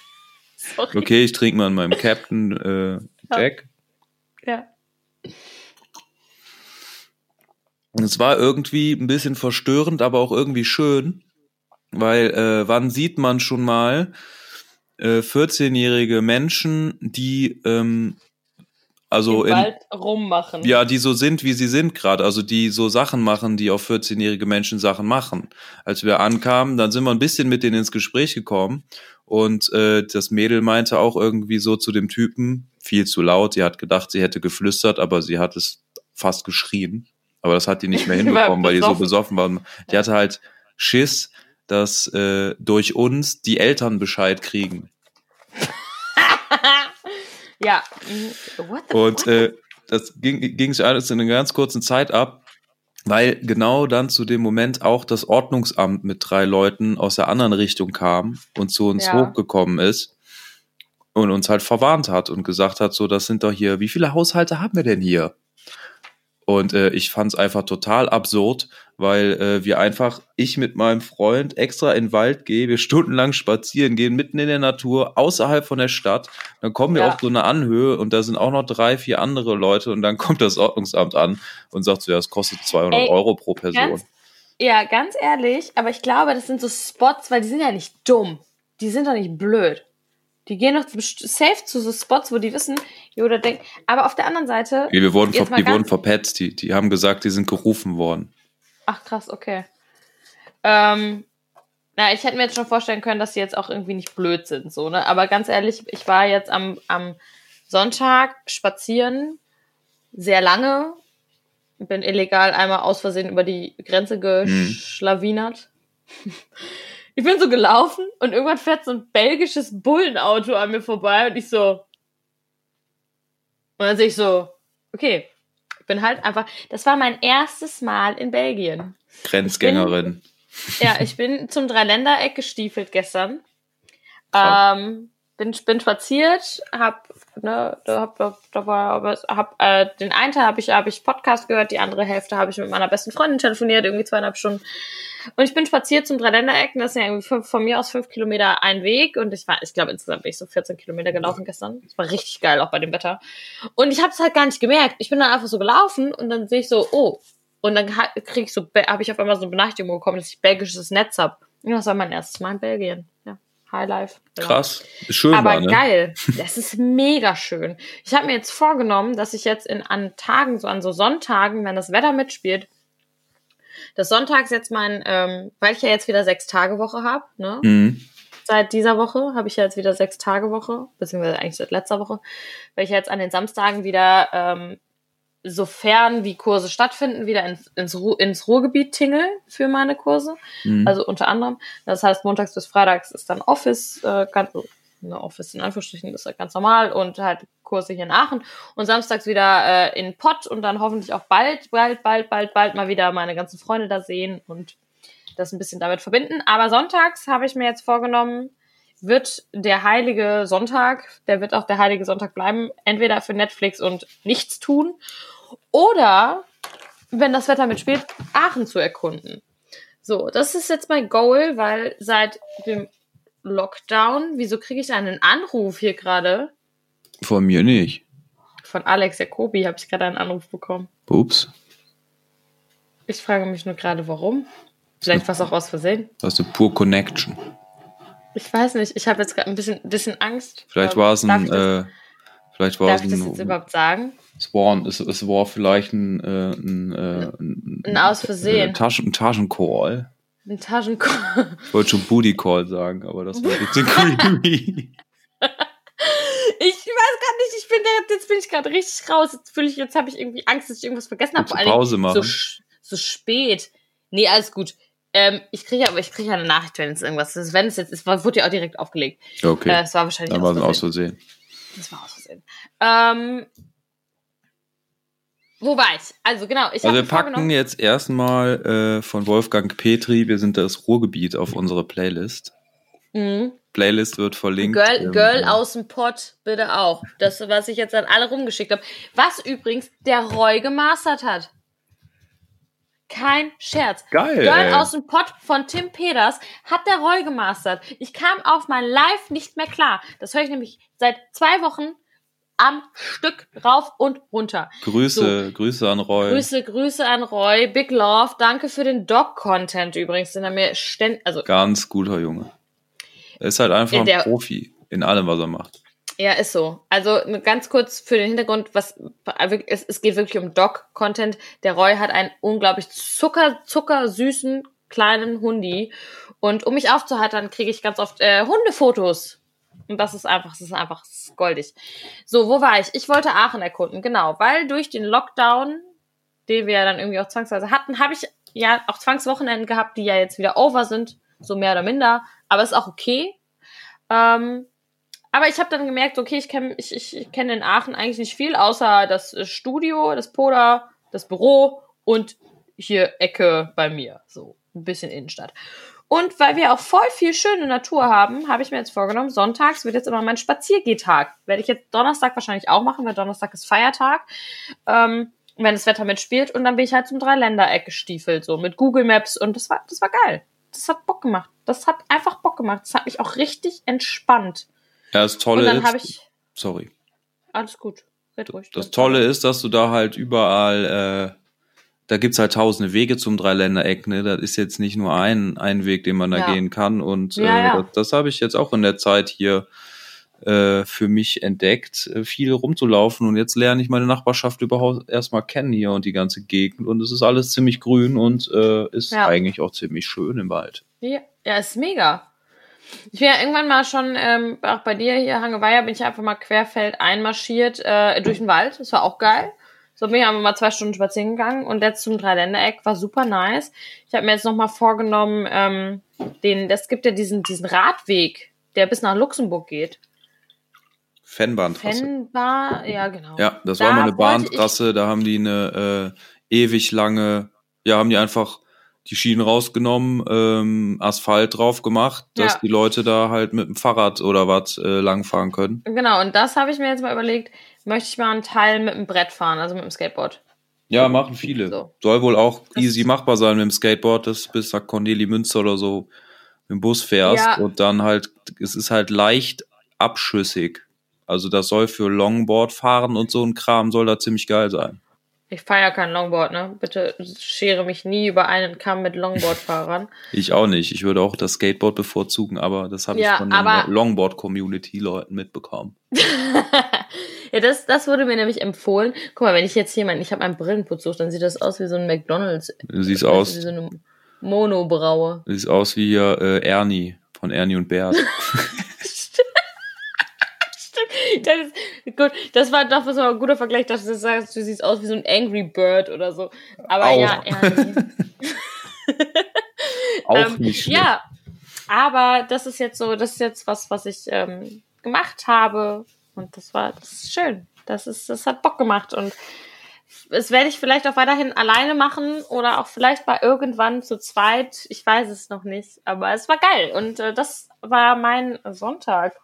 sorry. Okay, ich trinke mal an meinem Captain äh, Ja. Jack. Ja. Und es war irgendwie ein bisschen verstörend, aber auch irgendwie schön, weil äh, wann sieht man schon mal äh, 14-jährige Menschen, die ähm, also Im in, Wald rummachen. Ja, die so sind, wie sie sind gerade. Also die so Sachen machen, die auf 14-jährige Menschen Sachen machen. Als wir ankamen, dann sind wir ein bisschen mit denen ins Gespräch gekommen. Und äh, das Mädel meinte auch irgendwie so zu dem Typen, viel zu laut. Sie hat gedacht, sie hätte geflüstert, aber sie hat es fast geschrien. Aber das hat die nicht mehr hinbekommen, weil die so besoffen. besoffen war. Die hatte halt Schiss, dass äh, durch uns die Eltern Bescheid kriegen. ja. mhm. What the Und äh, das ging, ging sich alles in einer ganz kurzen Zeit ab, weil genau dann zu dem Moment auch das Ordnungsamt mit drei Leuten aus der anderen Richtung kam und zu uns Ja. hochgekommen ist und uns halt verwarnt hat und gesagt hat, so, das sind doch hier, wie viele Haushalte haben wir denn hier? Und äh, ich fand es einfach total absurd, weil äh, wir einfach, ich mit meinem Freund extra in den Wald gehe, wir stundenlang spazieren gehen, mitten in der Natur, außerhalb von der Stadt. Dann kommen wir Ja. auf so eine Anhöhe und da sind auch noch drei, vier andere Leute und dann kommt das Ordnungsamt an und sagt so, ja, das kostet 200 Ey, Euro pro Person. Ganz, ja, ganz ehrlich, aber ich glaube, das sind so Spots, weil die sind ja nicht dumm. Die sind doch nicht blöd. Die gehen doch safe zu so Spots, wo die wissen, jo, da denk, aber auf der anderen Seite, Nee, wir wurden, ver die wurden verpetzt, die, die haben gesagt, die sind gerufen worden. ach krass, okay. Ähm, na, ich hätte mir jetzt schon vorstellen können, dass die jetzt auch irgendwie nicht blöd sind, so, ne? Aber ganz ehrlich, ich war jetzt am, am Sonntag spazieren, sehr lange, bin illegal einmal aus Versehen über die Grenze geschlawinert. Ich bin so gelaufen und irgendwann fährt so ein belgisches Bullenauto an mir vorbei und ich so. Und dann sehe ich so, okay, ich bin halt einfach. Das war mein erstes Mal in Belgien. Grenzgängerin. Ja, ich bin zum Dreiländereck gestiefelt gestern. Ähm, bin, bin spaziert, hab, ne, da hab, da, war, aber hab, äh, den einen Teil habe ich, hab ich Podcast gehört, die andere Hälfte habe ich mit meiner besten Freundin telefoniert, irgendwie zweieinhalb Stunden. Und ich bin spaziert zum Dreiländereck, das sind ja irgendwie fünf, von mir aus fünf Kilometer ein Weg und ich war, ich glaube insgesamt bin ich so 14 Kilometer gelaufen gestern. Das war richtig geil, auch bei dem Wetter. Und ich habe es halt gar nicht gemerkt. Ich bin dann einfach so gelaufen und dann sehe ich so, oh, und dann krieg ich so, habe ich auf einmal so eine Benachrichtigung bekommen, dass ich belgisches Netz hab. Und das war mein erstes Mal in Belgien. Ja, High Life. Genau. Krass. Schön Aber war, ne? geil. Das ist mega schön. Ich habe mir jetzt vorgenommen, dass ich jetzt in an Tagen, so an so Sonntagen, wenn das Wetter mitspielt, dass sonntags jetzt mein, ähm, weil ich ja jetzt wieder sechs Tage Woche habe, ne? Mhm. Seit dieser Woche habe ich ja jetzt wieder sechs Tage Woche, beziehungsweise eigentlich seit letzter Woche, weil ich jetzt an den Samstagen wieder, ähm, sofern die Kurse stattfinden, wieder ins, ins, Ru ins Ruhrgebiet tingeln für meine Kurse. Mhm. Also unter anderem. Das heißt, montags bis freitags ist dann Office, äh, ganz, ne, Office in Anführungsstrichen ist halt ganz normal und halt Kurse hier in Aachen. Und samstags wieder äh, in Pott und dann hoffentlich auch bald, bald, bald, bald, bald mal wieder meine ganzen Freunde da sehen und das ein bisschen damit verbinden. Aber sonntags habe ich mir jetzt vorgenommen, wird der heilige Sonntag, der wird auch der heilige Sonntag bleiben, entweder für Netflix und nichts tun oder wenn das Wetter mitspielt, Aachen zu erkunden. So, das ist jetzt mein Goal, weil seit dem Lockdown, wieso kriege ich einen Anruf hier gerade? Von mir nicht. Von Alex Jacobi habe ich gerade einen Anruf bekommen. Ups. Ich frage mich nur gerade, warum. Vielleicht war es auch aus Versehen. Das ist eine pure Connection. Ich weiß nicht, ich habe jetzt gerade ein bisschen, bisschen Angst. Vielleicht Ähm, war es ein, das, äh, vielleicht war darf es ich das jetzt ein, überhaupt sagen? es war, ein- es, es war vielleicht ein, äh, ein, äh, ein, Ein Aus Versehen. Äh, Taschen, ein Taschencall. Ein Taschenkorb. Ich wollte schon Booty Call sagen, aber das war ein bisschen creepy. Ich weiß gar nicht, ich bin da, jetzt bin ich gerade richtig raus. Jetzt fühle ich, jetzt habe ich irgendwie Angst, dass ich irgendwas vergessen habe. Willst du Pause machen? So, so spät. Nee, alles gut. Ähm, ich kriege aber ich kriege ja eine Nachricht, wenn es irgendwas ist. Wenn es jetzt ist, wurde ja auch direkt aufgelegt. Okay, Äh, es war wahrscheinlich dann war es ein aus Aus Versehen. Das war aus Versehen. Ähm, wo war ich? Also genau, ich Also wir packen jetzt erstmal äh, von Wolfgang Petri, wir sind das Ruhrgebiet auf unsere Playlist. Mhm. Playlist wird verlinkt. Girl, Girl äh, aus dem Pott, bitte auch. Das, was ich jetzt an alle rumgeschickt habe. Was übrigens der Roy gemastert hat. Kein Scherz. Geil. Girl aus dem Pott von Tim Peters hat der Roy gemastert. Ich kam auf mein Live nicht mehr klar. Das höre ich nämlich seit zwei Wochen am Stück rauf und runter. Grüße, Grüße an Roy. Grüße, Grüße an Roy. Big Love. Danke für den Doc-Content übrigens, den er mir ständig, also Ganz guter Junge. Er ist halt einfach ein Profi in allem, was er macht. Ja, ist so. Also ganz kurz für den Hintergrund, was es, es geht wirklich um Doc-Content. Der Roy hat einen unglaublich zucker, zuckersüßen kleinen Hundi. Und um mich aufzuheitern, kriege ich ganz oft äh, Hundefotos. Und das ist einfach, das ist einfach das ist goldig. So, wo war ich? Ich wollte Aachen erkunden, genau, weil durch den Lockdown, den wir ja dann irgendwie auch zwangsweise hatten, habe ich ja auch Zwangswochenenden gehabt, die ja jetzt wieder over sind, so mehr oder minder. Aber ist auch okay. Ähm, aber ich habe dann gemerkt, okay, ich kenne ich, ich, kenn in Aachen eigentlich nicht viel, außer das äh, Studio, das Poda, das Büro und hier Ecke bei mir. So ein bisschen Innenstadt. Und weil wir auch voll viel schöne Natur haben, habe ich mir jetzt vorgenommen, sonntags wird jetzt immer mein Spaziergehtag. Werde ich jetzt Donnerstag wahrscheinlich auch machen, weil Donnerstag ist Feiertag. Ähm, wenn das Wetter mitspielt. Und dann bin ich halt zum Dreiländereck gestiefelt, so mit Google Maps. Und das war, das war geil. Das hat Bock gemacht. Das hat einfach Bock gemacht. Das hat mich auch richtig entspannt. Ja, das Tolle Und dann ist, habe ich. sorry. Alles gut. Red ruhig. Das Tolle ist, dass du da halt überall, äh, da gibt's halt tausende Wege zum Dreiländereck, ne? Das ist jetzt nicht nur ein, ein Weg, den man da Ja. gehen kann. Und äh, ja. das, das habe ich jetzt auch in der Zeit hier äh, für mich entdeckt, äh, viel rumzulaufen. Und jetzt lerne ich meine Nachbarschaft überhaupt erstmal kennen hier und die ganze Gegend. Und es ist alles ziemlich grün und äh, ist eigentlich auch ziemlich schön im Wald. Ja, ja, ist mega. Ich bin ja irgendwann mal schon, ähm, auch bei dir hier, Hangeweiher, bin ich einfach mal querfeld einmarschiert äh, durch den Wald. Das war auch geil. So bin ich einfach mal zwei Stunden spazieren gegangen und jetzt zum Dreiländereck war super nice. Ich habe mir jetzt nochmal vorgenommen, ähm, den, das gibt ja diesen, diesen Radweg, der bis nach Luxemburg geht. Fennbahntrasse. Fennbar, ja genau. Ja, das Da war mal eine Bahntrasse, da haben die eine äh, ewig lange, ja, haben die einfach die Schienen rausgenommen, ähm, Asphalt drauf gemacht, dass Ja. die Leute da halt mit dem Fahrrad oder was äh, langfahren können. Genau, und das habe ich mir jetzt mal überlegt, möchte ich mal einen Teil mit dem Brett fahren, also mit dem Skateboard. Ja, machen viele. So. Soll wohl auch easy machbar sein mit dem Skateboard, dass du bis nach Corneli Münster oder so mit dem Bus fährst Ja. und dann halt, es ist halt leicht abschüssig. Also das soll für Longboard fahren und so ein Kram soll da ziemlich geil sein. Ich feiere kein Longboard, ne? Bitte schere mich nie über einen Kamm mit Longboardfahrern. Ich auch nicht. Ich würde auch das Skateboard bevorzugen, aber das habe Ja, ich von den Longboard-Community-Leuten mitbekommen. ja, das, das wurde mir nämlich empfohlen. Guck mal, wenn ich jetzt hier mein, ich habe einen Brillenputz suche, dann sieht das aus wie so ein McDonalds. Du siehst Wie aus, so eine Monobraue. du siehst aus wie äh, Ernie von Ernie und Bert. Das ist, gut, das war doch was war ein guter Vergleich, dass du sagst, du siehst aus wie so ein Angry Bird oder so. Aber Auch. ja, Ernie. auch Ähm, nicht. Ja, aber das ist jetzt so, das ist jetzt was, was ich ähm, gemacht habe und das war, das ist schön. Das ist, das hat Bock gemacht und das werde ich vielleicht auch weiterhin alleine machen oder auch vielleicht mal irgendwann zu zweit. Ich weiß es noch nicht, aber es war geil und äh, das war mein Sonntag.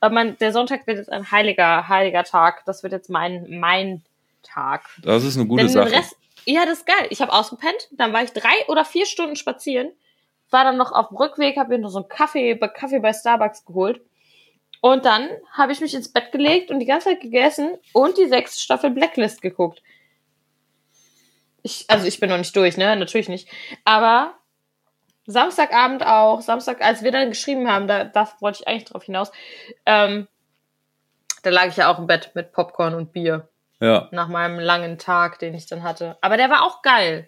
Äh, mein, der Sonntag wird jetzt ein heiliger, heiliger Tag. Das wird jetzt mein, mein Tag. Das ist eine gute Denn den Sache. Rest, Ja, das ist geil. Ich habe ausgepennt, dann war ich drei oder vier Stunden spazieren, war dann noch auf dem Rückweg, habe mir noch so einen Kaffee, Kaffee bei Starbucks geholt. Und dann habe ich mich ins Bett gelegt und die ganze Zeit gegessen und die sechste Staffel Blacklist geguckt. Ich, also ich bin noch nicht durch, ne? Natürlich nicht. Aber Samstagabend auch, Samstag, als wir dann geschrieben haben, da, da wollte ich eigentlich drauf hinaus, ähm, da lag ich ja auch im Bett mit Popcorn und Bier. Ja. Nach meinem langen Tag, den ich dann hatte. Aber der war auch geil.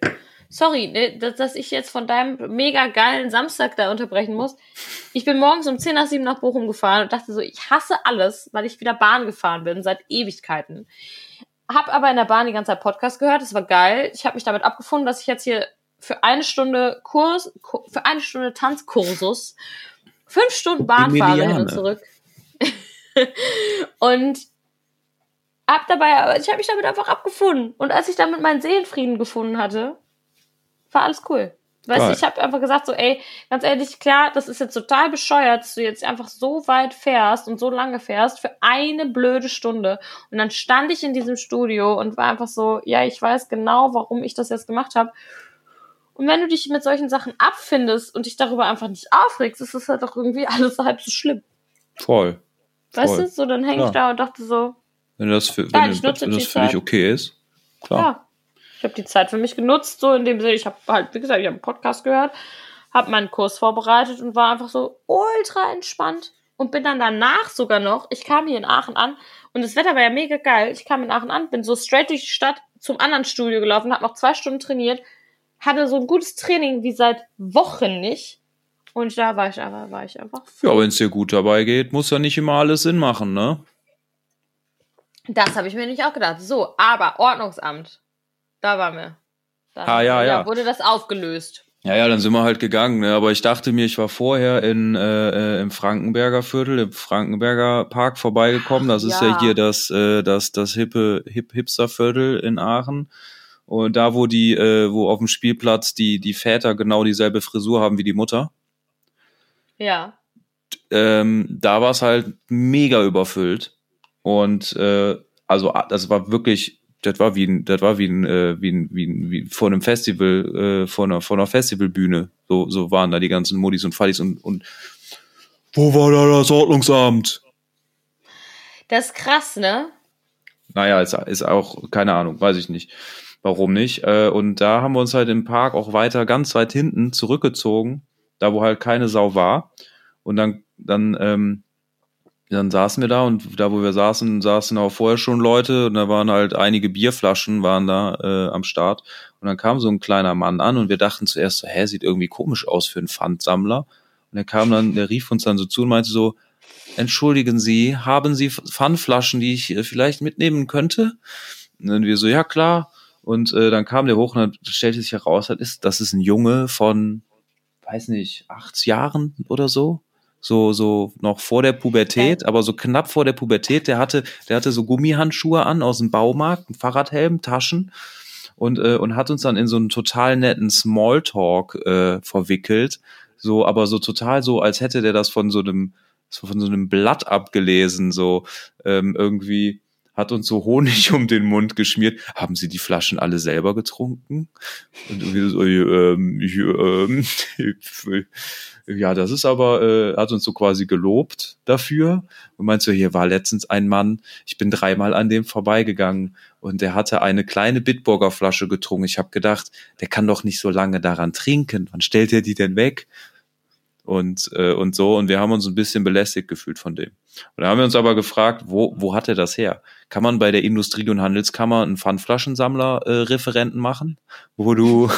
Sorry, ne, dass, dass ich jetzt von deinem mega geilen Samstag da unterbrechen muss. Ich bin morgens um 10 nach 7 nach Bochum gefahren und dachte so, ich hasse alles, weil ich wieder Bahn gefahren bin, seit Ewigkeiten. Hab aber in der Bahn die ganze Zeit Podcast gehört, das war geil. Ich habe mich damit abgefunden, dass ich jetzt hier für eine Stunde Kurs, für eine Stunde Tanzkursus, fünf Stunden Bahn fahre hin und zurück. und hab dabei, ich habe mich damit einfach abgefunden. Und als ich damit meinen Seelenfrieden gefunden hatte, war alles cool. Weißt du, ich habe einfach gesagt so, ey, ganz ehrlich, klar, das ist jetzt total bescheuert, dass du jetzt einfach so weit fährst und so lange fährst für eine blöde Stunde. Und dann stand ich in diesem Studio und war einfach so, ja, ich weiß genau, warum ich das jetzt gemacht habe. Und wenn du dich mit solchen Sachen abfindest und dich darüber einfach nicht aufregst, ist das halt auch irgendwie alles halb so schlimm. Voll. Weißt du, so dann hänge ja. ich da und dachte so. Wenn das für, wenn, ja, wenn das für dich okay ist, klar. Ja. Ich habe die Zeit für mich genutzt, so in dem Sinne, ich habe halt, wie gesagt, ich habe einen Podcast gehört, habe meinen Kurs vorbereitet und war einfach so ultra entspannt und bin dann danach sogar noch, ich kam hier in Aachen an und das Wetter war ja mega geil. Ich kam in Aachen an, bin so straight durch die Stadt zum anderen Studio gelaufen, habe noch zwei Stunden trainiert, hatte so ein gutes Training wie seit Wochen nicht. Und da war ich aber, war ich einfach. Ja, wenn es dir gut dabei geht, muss ja nicht immer alles Sinn machen, ne? Das habe ich mir nicht auch gedacht. So, aber Ordnungsamt. Da waren wir. Da ah, ja, ja. wurde das aufgelöst. Ja, ja, dann sind wir halt gegangen. Ne? Aber ich dachte mir, ich war vorher in, äh, äh im Frankenberger Viertel, im Frankenberger Park vorbeigekommen. Das ist ja, ja hier das, äh, das, das hippe Hip Hipster Viertel in Aachen. Und da, wo die, äh, wo auf dem Spielplatz die, die Väter genau dieselbe Frisur haben wie die Mutter. Ja. Ähm, da war es halt mega überfüllt. Und äh, also das war wirklich das war wie ein, das war wie ein, äh, wie ein, wie ein, wie vor einem Festival, äh, vor einer, vor einer Festivalbühne. So, so waren da die ganzen Modis und Fallis und, und wo war da das Ordnungsamt? Das ist krass, ne? Naja, ist, ist auch, keine Ahnung, weiß ich nicht. Warum nicht? Äh, und da haben wir uns halt im Park auch weiter, ganz weit hinten zurückgezogen, da wo halt keine Sau war. Und dann, dann, ähm, dann saßen wir da und da, wo wir saßen, saßen auch vorher schon Leute und da waren halt einige Bierflaschen waren da äh, am Start. Und dann kam so ein kleiner Mann an und wir dachten zuerst so, hä, sieht irgendwie komisch aus für einen Pfandsammler. Und er kam dann, der rief uns dann so zu und meinte so, entschuldigen Sie, haben Sie Pfandflaschen, die ich äh, vielleicht mitnehmen könnte? Und dann wir so, ja klar. Und äh, dann kam der hoch und dann stellte sich heraus, das ist, das ist ein Junge von, weiß nicht, acht Jahren oder so so so noch vor der Pubertät, aber so knapp vor der Pubertät. Der hatte der hatte so Gummihandschuhe an aus dem Baumarkt, ein Fahrradhelm, Taschen und äh, und hat uns dann in so einen total netten Smalltalk äh, verwickelt, so aber so total so, als hätte der das von so einem von so einem Blatt abgelesen, so ähm, irgendwie hat uns so Honig um den Mund geschmiert. Haben Sie die Flaschen alle selber getrunken? Und wir so, ähm, ich, ähm, ja, das ist aber, äh, hat uns so quasi gelobt dafür. Und meinst du, hier war letztens ein Mann, ich bin dreimal an dem vorbeigegangen und der hatte eine kleine Bitburger Flasche getrunken. Ich habe gedacht, der kann doch nicht so lange daran trinken. Wann stellt er die denn weg? und, äh, und so. Und wir haben uns ein bisschen belästigt gefühlt von dem. Und da haben wir uns aber gefragt, wo, wo hat er das her? Kann man bei der Industrie- und Handelskammer einen Pfandflaschensammler-Referenten äh, machen, wo du,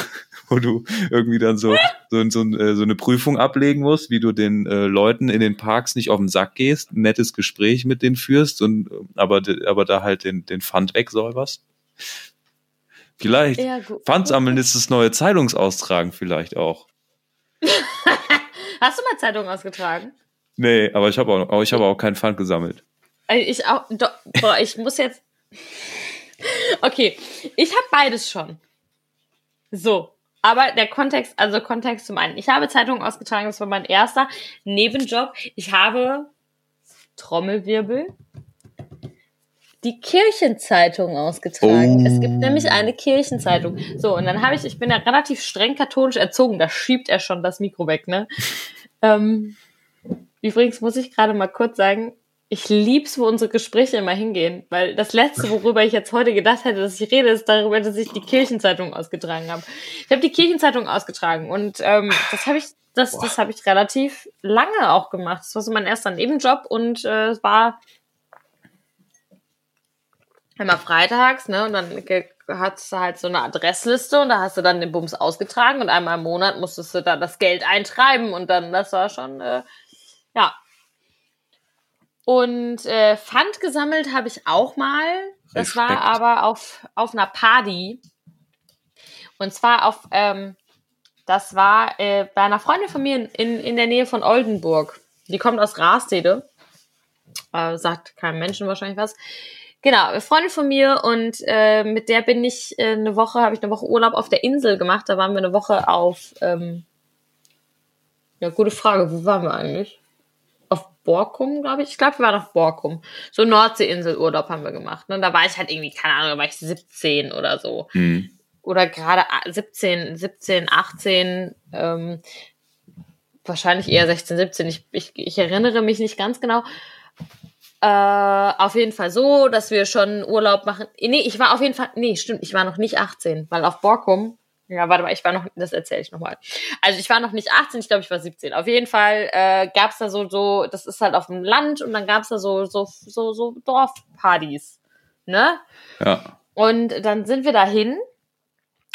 wo du irgendwie dann so, so, so, äh, so eine Prüfung ablegen musst, wie du den äh, Leuten in den Parks nicht auf den Sack gehst, ein nettes Gespräch mit denen führst und aber, aber da halt den, den Pfand wegsäuberst? Vielleicht. Ja, Pfand sammeln ist das neue Zeitungsaustragen vielleicht auch. Hast du mal Zeitung ausgetragen? Nee, aber ich habe auch, ich habe auch keinen Pfand gesammelt. Ich auch. Do, boah, ich muss jetzt. Okay, ich habe beides schon. So, aber der Kontext, also Kontext zum einen. Ich habe Zeitungen ausgetragen, das war mein erster Nebenjob. Ich habe Trommelwirbel die Kirchenzeitung ausgetragen. Oh. Es gibt nämlich eine Kirchenzeitung. So, und dann habe ich, ich bin ja relativ streng katholisch erzogen, da schiebt er schon das Mikro weg, ne? ähm, übrigens muss ich gerade mal kurz sagen, ich lieb's, wo unsere Gespräche immer hingehen, weil das letzte, worüber ich jetzt heute gedacht hätte, dass ich rede, ist darüber, dass ich die Kirchenzeitung ausgetragen habe. Ich habe die Kirchenzeitung ausgetragen und ähm, das habe ich, das, das habe ich relativ lange auch gemacht. Das war so mein erster Nebenjob und äh, es war immer freitags, ne? Und dann hast du halt so eine Adressliste und da hast du dann den Bums ausgetragen und einmal im Monat musstest du da das Geld eintreiben und dann, das war schon, äh, ja, und äh, Pfand gesammelt habe ich auch mal. Das Respekt. war aber auf, auf einer Party. Und zwar auf, ähm, das war äh, bei einer Freundin von mir in, in der Nähe von Oldenburg. Die kommt aus Rastede. Äh, sagt keinem Menschen wahrscheinlich was. Genau, eine Freundin von mir und äh, mit der bin ich äh, eine Woche, habe ich eine Woche Urlaub auf der Insel gemacht. Da waren wir eine Woche auf, ähm, ja, gute Frage, wo waren wir eigentlich? Borkum, glaube ich. Ich glaube, wir waren auf Borkum. So Nordseeinselurlaub haben wir gemacht. Ne? Da war ich halt irgendwie, keine Ahnung, da war ich 17 oder so. Mhm. Oder gerade 17, 17, 18, ähm, wahrscheinlich eher 16, 17. Ich, ich, ich erinnere mich nicht ganz genau. Äh, auf jeden Fall so, dass wir schon Urlaub machen. Nee, ich war auf jeden Fall, nee, stimmt, ich war noch nicht 18, weil auf Borkum ja, warte mal, ich war noch, das erzähle ich nochmal. Also ich war noch nicht 18, ich glaube, ich war 17. Auf jeden Fall äh, gab es da so, so, das ist halt auf dem Land und dann gab es da so, so, so, so Dorfpartys. Ne? Ja. Und dann sind wir dahin.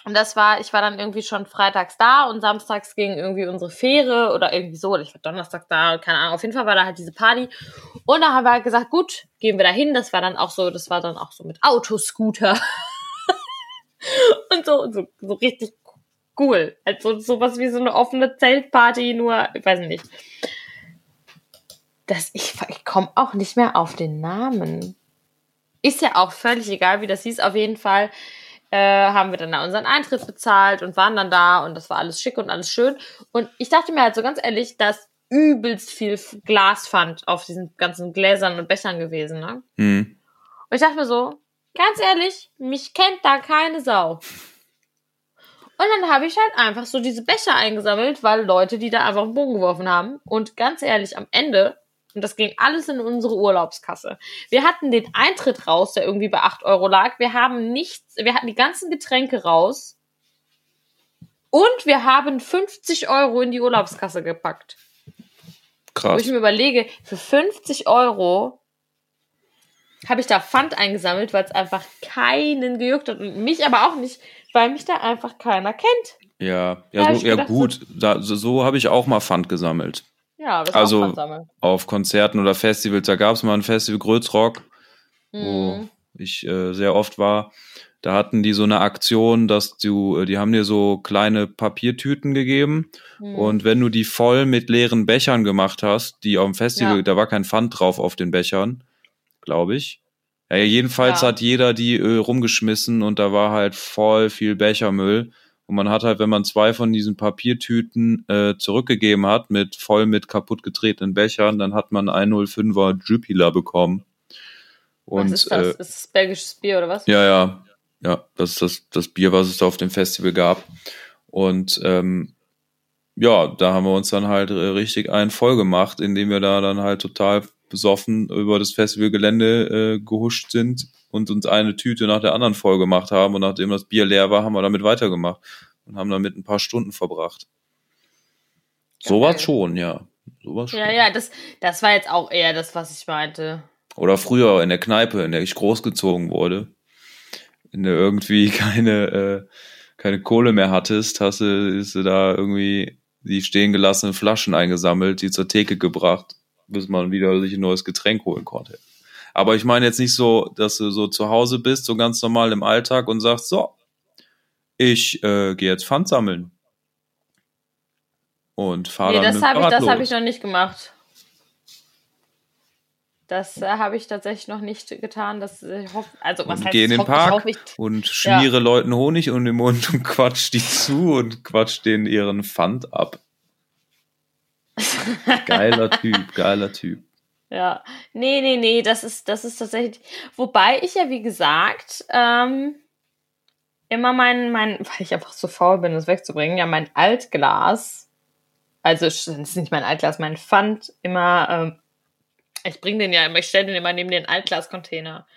Und das war, ich war dann irgendwie schon freitags da und samstags ging irgendwie unsere Fähre oder irgendwie so, oder ich war donnerstags da, keine Ahnung. Auf jeden Fall war da halt diese Party. Und da haben wir halt gesagt, gut, gehen wir dahin. Das war dann auch so, das war dann auch so mit Autoscooter. und so, so, so richtig cool. Also sowas wie so eine offene Zeltparty, nur, ich weiß nicht. Das, ich ich komme auch nicht mehr auf den Namen. Ist ja auch völlig egal, wie das hieß. Auf jeden Fall äh, haben wir dann da unseren Eintritt bezahlt und waren dann da und das war alles schick und alles schön. Und ich dachte mir halt so ganz ehrlich, dass übelst viel Glas fand auf diesen ganzen Gläsern und Bechern gewesen. Ne? Mhm. Und ich dachte mir so, Ganz ehrlich, mich kennt da keine Sau. Und dann habe ich halt einfach so diese Becher eingesammelt, weil Leute, die da einfach einen Bogen geworfen haben. Und ganz ehrlich, am Ende, und das ging alles in unsere Urlaubskasse. Wir hatten den Eintritt raus, der irgendwie bei 8 Euro lag. Wir haben nichts, wir hatten die ganzen Getränke raus. Und wir haben 50 Euro in die Urlaubskasse gepackt. Krass. Wo ich mir überlege, für 50 Euro habe ich da Pfand eingesammelt, weil es einfach keinen gejuckt hat und mich aber auch nicht, weil mich da einfach keiner kennt. Ja, ja, so, ja gedacht, gut, da, so, so habe ich auch mal Pfand gesammelt. Ja, das also auch auf Konzerten oder Festivals, da gab es mal ein Festival Grötzrock, mhm. wo ich äh, sehr oft war. Da hatten die so eine Aktion, dass du, äh, die haben dir so kleine Papiertüten gegeben mhm. und wenn du die voll mit leeren Bechern gemacht hast, die auf dem Festival, ja. da war kein Pfand drauf auf den Bechern, glaube ich. Ja, jedenfalls ja. hat jeder die äh, rumgeschmissen und da war halt voll viel Bechermüll. Und man hat halt, wenn man zwei von diesen Papiertüten äh, zurückgegeben hat, mit voll mit kaputt getretenen Bechern, dann hat man 105er Jupiler bekommen. Und, was ist das? Äh, ist das belgisches Bier oder was? Ja, ja. Ja, das ist das, das Bier, was es da auf dem Festival gab. Und ähm, ja, da haben wir uns dann halt äh, richtig einen voll gemacht, indem wir da dann halt total besoffen über das Festivalgelände äh, gehuscht sind und uns eine Tüte nach der anderen voll gemacht haben. Und nachdem das Bier leer war, haben wir damit weitergemacht und haben damit ein paar Stunden verbracht. Sowas schon, ja. Sowas schon. Ja, ja, das, das war jetzt auch eher das, was ich meinte. Oder früher in der Kneipe, in der ich großgezogen wurde, in der irgendwie keine, äh, keine Kohle mehr hattest, hast du, hast du da irgendwie die stehen gelassenen Flaschen eingesammelt, die zur Theke gebracht bis man wieder sich ein neues Getränk holen konnte. Aber ich meine jetzt nicht so, dass du so zu Hause bist, so ganz normal im Alltag und sagst, so, ich äh, gehe jetzt Pfand sammeln. Und fahre nee, dann das habe ich, das hab ich noch nicht gemacht. Das äh, habe ich tatsächlich noch nicht getan. Das, äh, hoff, also, was und heißt, geh in den Park ich, ich, und schmiere ja. Leuten Honig um den Mund und quatsch die zu und quatsch denen ihren Pfand ab. Geiler Typ, geiler Typ. Ja. Nee, nee, nee, das ist, das ist tatsächlich. Wobei ich ja, wie gesagt, ähm, immer mein, mein, weil ich einfach so faul bin, das wegzubringen, ja, mein Altglas, also es ist nicht mein Altglas, mein Pfand, immer, ähm, ich bringe den ja immer, ich stelle den immer neben den Altglas-Container.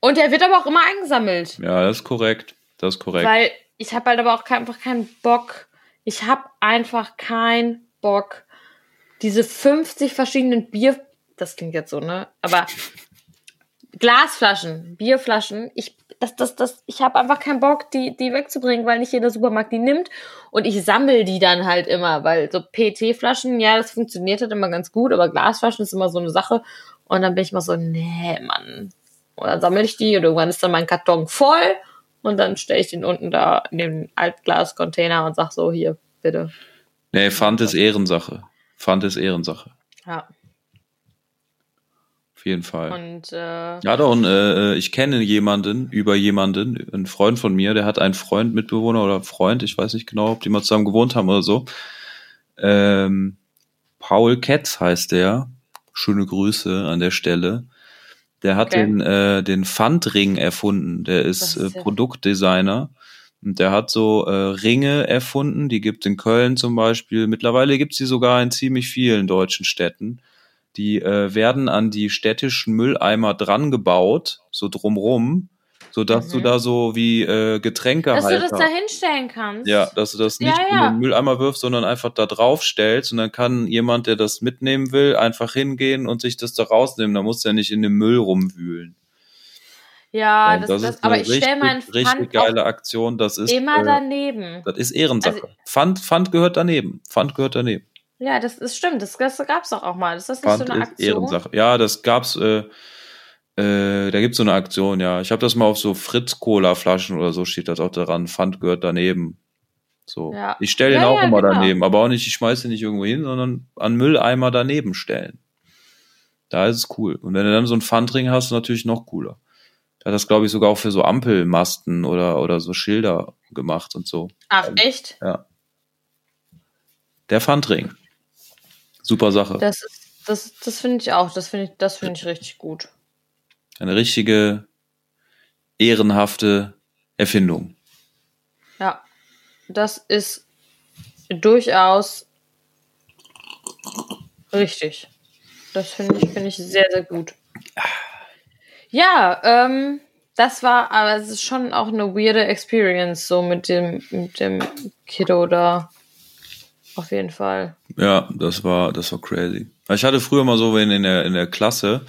Und der wird aber auch immer eingesammelt. Ja, das ist korrekt. Das ist korrekt. Weil ich habe halt aber auch kein, einfach keinen Bock. Ich habe einfach keinen Bock, diese 50 verschiedenen Bier, das klingt jetzt so, ne? Aber Glasflaschen, Bierflaschen, ich, das, das, das, ich habe einfach keinen Bock, die, die wegzubringen, weil nicht jeder Supermarkt die nimmt. Und ich sammle die dann halt immer, weil so PT-Flaschen, ja, das funktioniert halt immer ganz gut, aber Glasflaschen ist immer so eine Sache. Und dann bin ich mal so, nee, Mann. Und dann sammle ich die und irgendwann ist dann mein Karton voll und dann stelle ich den unten da in den Altglas-Container und sag so, hier, bitte. Nee, Pfand ist Ehrensache. Pfand ist Ehrensache. Ja. Auf jeden Fall. Und äh, Ja, doch, und, äh, ich kenne jemanden, über jemanden, einen Freund von mir, der hat einen Freund, Mitbewohner oder Freund, ich weiß nicht genau, ob die mal zusammen gewohnt haben oder so. Ähm, Paul Ketz heißt der. Schöne Grüße an der Stelle. Der hat Okay. den, äh, den Pfandring erfunden. Der ist, Das äh, ist ja- Produktdesigner. Und der hat so äh, Ringe erfunden, die gibt in Köln zum Beispiel. Mittlerweile gibt's die sogar in ziemlich vielen deutschen Städten. Die äh, werden an die städtischen Mülleimer dran gebaut, so drumrum, so dass du Mhm. da so wie äh, Getränke dass du das da hinstellen kannst. ja, dass du das Ja, nicht in ja. den Mülleimer wirfst, sondern einfach da drauf stellst und dann kann jemand, der das mitnehmen will, einfach hingehen und sich das da rausnehmen. Da musst du ja nicht in dem Müll rumwühlen. Ja, Und das, das, ist aber eine ich stelle meinen richtig Pfand auch geile Aktion. Das ist immer äh, daneben. das ist Ehrensache. Also- Pfand, Pfand gehört daneben. Pfand gehört daneben. Ja, das ist stimmt. Das, das gab's doch auch mal. Ist das nicht Pfand so eine ist Aktion? Ehrensache. Ja, das gab's. Äh, äh, da gibt's so eine Aktion. Ja, ich habe das mal auf so Fritz Cola Flaschen oder so steht das auch daran. Pfand gehört daneben. So. Ja. Ich stelle den Ja, auch ja, immer genau. daneben, aber auch nicht. Ich schmeiße den nicht irgendwo hin, sondern an Mülleimer daneben stellen. Da ist es cool. Und wenn du dann so einen Pfandring hast, natürlich noch cooler. Der hat das, glaube ich, sogar auch für so Ampelmasten oder, oder so Schilder gemacht und so. Ach, echt? Der Pfandring. Super Sache. Das ist, das, das finde ich auch. Das finde ich, das finde ich richtig gut. Eine richtige, ehrenhafte Erfindung. Ja. Das ist durchaus richtig. Das finde ich, finde ich sehr, sehr gut. Ja, ähm, das war, aber es ist schon auch eine weirde Experience, so mit dem, mit dem Kiddo da. Auf jeden Fall. Ja, das war, das war crazy. Ich hatte früher mal so in der, in der Klasse,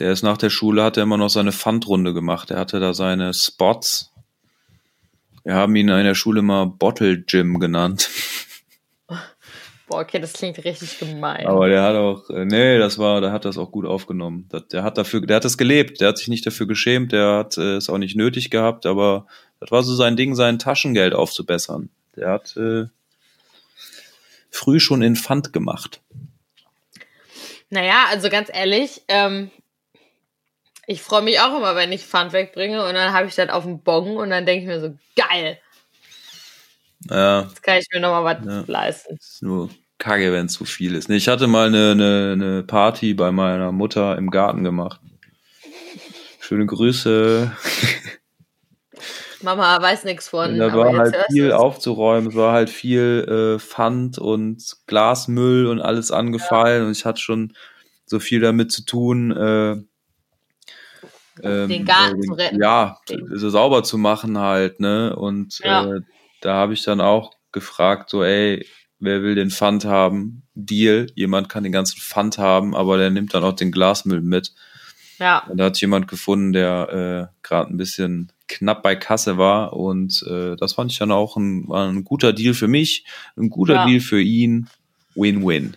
der ist nach der Schule, hat er immer noch seine Pfandrunde gemacht. Er hatte da seine Spots. Wir haben ihn in der Schule mal Bottle Gym genannt. Boah, okay, das klingt richtig gemein. Aber der hat auch, äh, nee, das war, der hat das auch gut aufgenommen. Der hat dafür, der hat das gelebt. Der hat sich nicht dafür geschämt. Der hat äh, es auch nicht nötig gehabt. Aber das war so sein Ding, sein Taschengeld aufzubessern. Der hat äh, früh schon in Pfand gemacht. Naja, also ganz ehrlich, ähm, ich freue mich auch immer, wenn ich Pfand wegbringe und dann habe ich das auf dem Bon und dann denke ich mir so, geil, Ja, jetzt kann ich mir nochmal was Ja. leisten. ist nur kacke, wenn zu viel ist. Nee, ich hatte mal eine, eine, eine Party bei meiner Mutter im Garten gemacht. Schöne Grüße. Mama weiß nichts von. da war halt viel aufzuräumen. Es war halt viel äh, Pfand und Glasmüll und alles angefallen. Und ich hatte schon so viel damit zu tun, äh, ähm, Den Garten äh, zu retten. Ja, so sauber zu machen halt, ne? Und Ja. äh, da habe ich dann auch gefragt, so, ey, wer will den Pfand haben? Deal, jemand kann den ganzen Pfand haben, aber der nimmt dann auch den Glasmüll mit. Ja, Und da hat jemand gefunden, der äh, gerade ein bisschen knapp bei Kasse war. Und äh, das fand ich dann auch ein, ein guter Deal für mich, ein guter Ja. Deal für ihn. Win-win.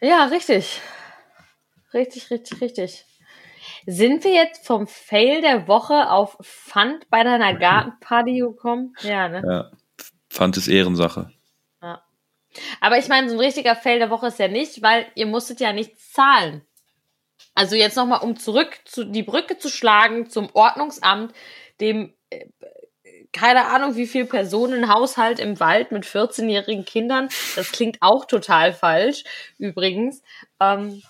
ja, richtig. Richtig, richtig, richtig. Sind wir jetzt vom Fail der Woche auf Pfand bei deiner Gartenparty gekommen? Ja, ne? Ja. Pfand ist Ehrensache. Aber ich meine, so ein richtiger Fail der Woche ist ja nicht, weil ihr musstet ja nichts zahlen. Also jetzt nochmal, um zurück zu die Brücke zu schlagen zum Ordnungsamt, dem äh, keine Ahnung, wie viel Personenhaushalt im Wald mit 14-jährigen Kindern. Das klingt auch total falsch, übrigens. Ähm,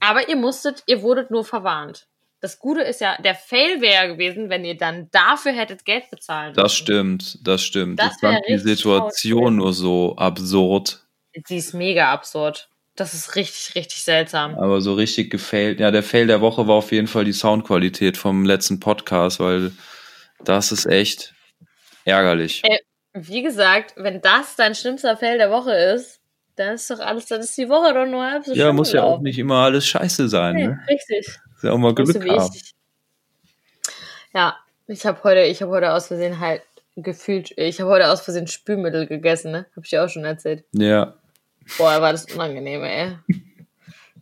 Aber ihr musstet, ihr wurdet nur verwarnt. Das Gute ist ja, der Fail wäre ja gewesen, wenn ihr dann dafür hättet Geld bezahlen Das stimmt, das stimmt. Das ich fand die Situation nur so absurd. Sie ist mega absurd. Das ist richtig, richtig seltsam. Aber so richtig gefailt. Ja, der Fail der Woche war auf jeden Fall die Soundqualität vom letzten Podcast, weil das ist echt ärgerlich. Äh, Wie gesagt, wenn das dein schlimmster Fail der Woche ist, dann ist doch alles, dann ist die Woche doch nur halb so ja, muss ja auch nicht immer alles scheiße sein. Nee, Ne? richtig. Ist ja auch mal Glück haben. ich- Ja, ich habe heute, ich habe heute aus Versehen halt gefühlt, ich habe heute aus Versehen Spülmittel gegessen, ne? Hab ich dir auch schon erzählt. Ja. Boah, war das unangenehm, ey.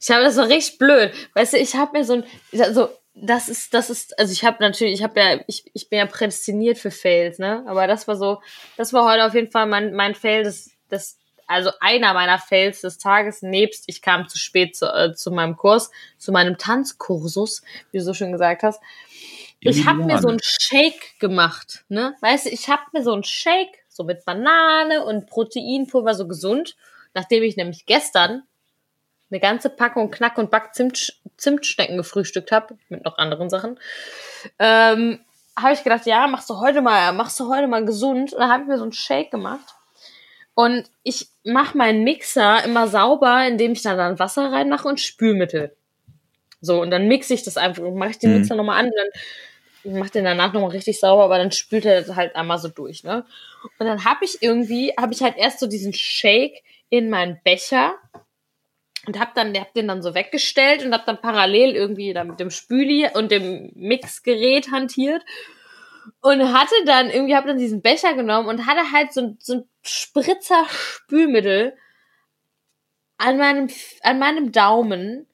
Ich habe das war richtig blöd. Weißt du, ich habe mir so ein, also das ist, das ist, also ich habe natürlich, ich habe ja, ich, ich bin ja prädestiniert für Fails, ne? Aber das war so, das war heute auf jeden Fall mein, mein Fail des, des, also einer meiner Fails des Tages, nebst ich kam zu spät zu, äh, zu meinem Kurs, zu meinem Tanzkursus, wie du so schön gesagt hast. Ich habe mir so einen Shake gemacht, ne? Weißt du, ich habe mir so einen Shake, so mit Banane und Proteinpulver, so gesund, nachdem ich nämlich gestern eine ganze Packung Knack- und Back-Zimt, Zimtschnecken gefrühstückt habe, mit noch anderen Sachen, ähm, habe ich gedacht, ja, machst du heute mal, machst du heute mal gesund. Und dann habe ich mir so einen Shake gemacht. Und ich mache meinen Mixer immer sauber, indem ich da dann Wasser reinmache und Spülmittel. So, und dann mixe ich das einfach und mache ich den Mhm. Mixer nochmal an und dann mache den danach nochmal richtig sauber, aber dann spült er das halt einmal so durch, ne? Und dann habe ich irgendwie, habe ich halt erst so diesen Shake in meinen Becher und hab dann, hab den dann so weggestellt und hab dann parallel irgendwie da mit dem Spüli und dem Mixgerät hantiert und hatte dann irgendwie, hab dann diesen Becher genommen und hatte halt so, ein- so ein Spritzer Spülmittel an meinem, an meinem Daumen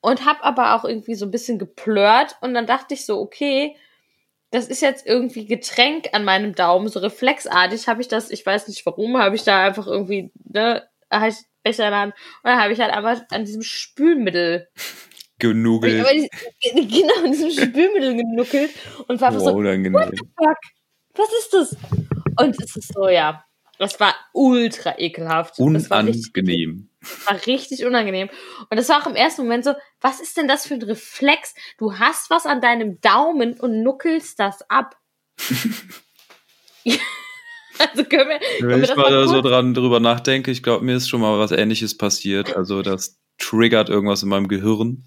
und hab aber auch irgendwie so ein bisschen geplört und dann dachte ich so, okay, das ist jetzt irgendwie Getränk an meinem Daumen, so reflexartig habe ich das, ich weiß nicht warum, habe ich da einfach irgendwie, ne, ich Becher in der Hand und dann habe ich halt einfach an diesem Spülmittel, Genugelt. aber die, genau, an diesem Spülmittel genuckelt und war einfach Wow, so, unangenehm. fuck, was ist das? Und es ist so, ja, das war ultra ekelhaft. Das war richtig, Unangenehm. war richtig unangenehm. Und das war auch im ersten Moment so, was ist denn das für ein Reflex? Du hast was an deinem Daumen und nuckelst das ab. also können wir, können Wenn wir ich das mal mal so dran drüber nachdenke, ich glaube, mir ist schon mal was ähnliches passiert. Also das triggert irgendwas in meinem Gehirn.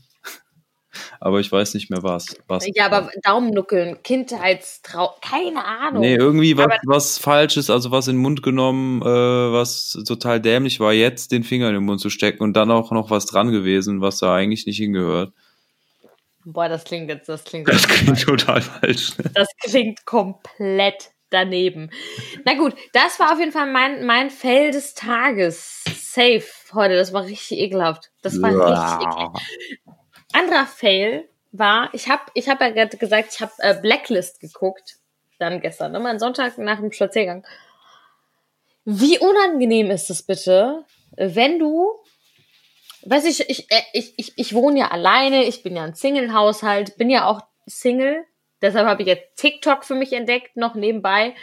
Aber ich weiß nicht mehr was. was ja, aber Daumennuckeln, Kindheitstrau, keine Ahnung. Nee, irgendwie was, was Falsches, also was in den Mund genommen, äh, was total dämlich war, jetzt den Finger in den Mund zu stecken und dann auch noch was dran gewesen, was da eigentlich nicht hingehört. Boah, das klingt jetzt, das klingt Das klingt total falsch. Das klingt komplett daneben. Na gut, das war auf jeden Fall mein, mein Fail des Tages. Safe heute. Das war richtig ekelhaft. Das war richtig ekelhaft. Anderer Fail war, ich habe ich hab ja gerade gesagt, ich habe äh, Blacklist geguckt. Dann gestern, ne? Mein Sonntag nach dem Spaziergang. Wie unangenehm ist es bitte, wenn du, weiß ich, ich, äh, ich, ich, ich wohne ja alleine, ich bin ja ein Single-Haushalt, bin ja auch Single. Deshalb habe ich jetzt TikTok für mich entdeckt, noch nebenbei.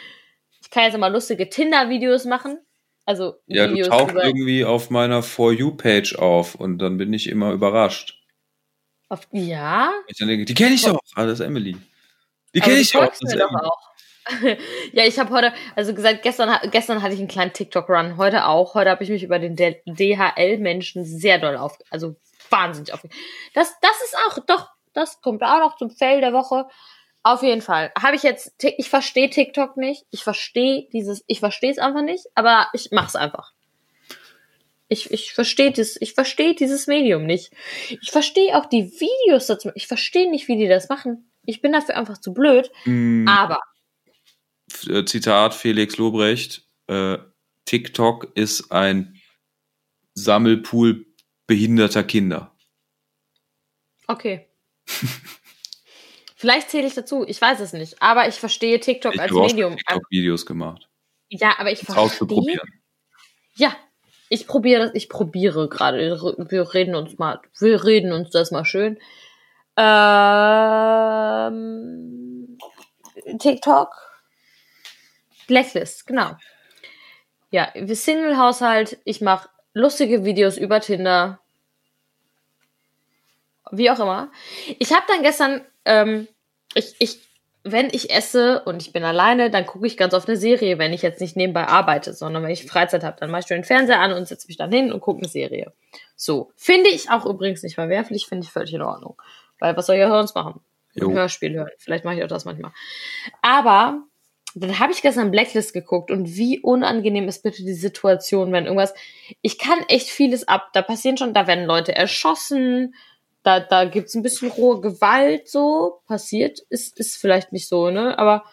Ich kann jetzt immer lustige Tinder-Videos machen. Also Ja, du Videos tauchst über, irgendwie auf meiner For You-Page auf und dann bin ich immer überrascht. Auf, ja, Ich denke, die kenne ich doch. Ah, das ist Emily. Die kenne ich doch. ja, ich habe heute, also gesagt, gestern, gestern hatte ich einen kleinen TikTok-Run, heute auch. Heute habe ich mich über den DHL-Menschen sehr doll auf, also wahnsinnig auf. Das, das ist auch, doch, das kommt auch noch zum Fail der Woche. Auf jeden Fall. Habe ich jetzt, ich verstehe TikTok nicht. Ich verstehe dieses, ich verstehe es einfach nicht, aber ich mach's einfach. Ich, ich verstehe das, ich verstehe dieses Medium nicht. Ich verstehe auch die Videos dazu. Ich verstehe nicht, wie die das machen. Ich bin dafür einfach zu blöd. Mm, Aber äh, Zitat Felix Lobrecht, äh, TikTok ist ein Sammelpool behinderter Kinder. Okay. Vielleicht zähle ich dazu, ich weiß es nicht. Aber ich verstehe TikTok Ich als habe auch schon Medium. TikTok-Videos gemacht. Ja, aber ich verstehe. auszuprobieren. Ja, ich probiere das, ich probiere gerade. Wir reden uns mal, wir reden uns das mal schön. Ähm, TikTok. Blacklist, genau. Ja, Single-Haushalt. Ich mache lustige Videos über Tinder. wie auch immer. Ich habe dann gestern, ähm, ich, ich, wenn ich esse und ich bin alleine, dann gucke ich ganz oft eine Serie, wenn ich jetzt nicht nebenbei arbeite, sondern wenn ich Freizeit habe, dann mache ich den Fernseher an und setze mich dann hin und gucke eine Serie. So. Finde ich auch übrigens nicht verwerflich, finde ich völlig in Ordnung. Weil was soll ich sonst machen? Jo. Ein Hörspiel hören. Vielleicht mache ich auch das manchmal. Aber dann habe ich gestern Blacklist geguckt und wie unangenehm ist bitte die Situation, wenn irgendwas. Ich kann echt vieles ab. Da passieren schon, da werden Leute erschossen, da, da gibt's ein bisschen rohe Gewalt so. Passiert, ist, ist vielleicht nicht so, ne? Aber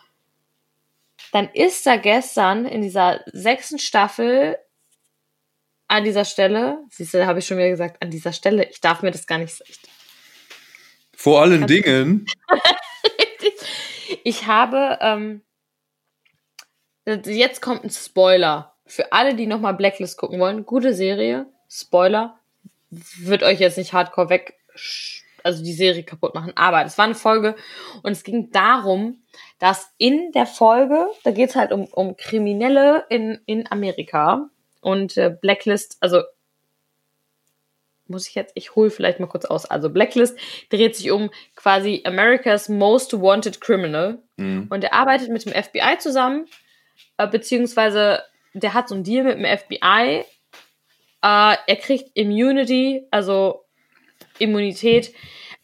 dann ist da gestern in dieser sechsten Staffel an dieser Stelle, siehst du, da habe ich schon wieder gesagt, an dieser Stelle, ich darf mir das gar nicht. Ich, Vor allen du- Dingen, ich habe, ähm, jetzt kommt ein Spoiler. Für alle, die nochmal Blacklist gucken wollen, gute Serie, Spoiler, wird euch jetzt nicht hardcore weg, also die Serie kaputt machen. Aber es war eine Folge und es ging darum, dass in der Folge, da geht es halt um, um Kriminelle in, in Amerika und äh, Blacklist, also muss ich jetzt, ich hole vielleicht mal kurz aus. Also Blacklist dreht sich um quasi America's Most Wanted Criminal Hm. und er arbeitet mit dem FBI zusammen, äh, beziehungsweise der hat so einen Deal mit dem FBI. Äh, er kriegt Immunity, also Immunität,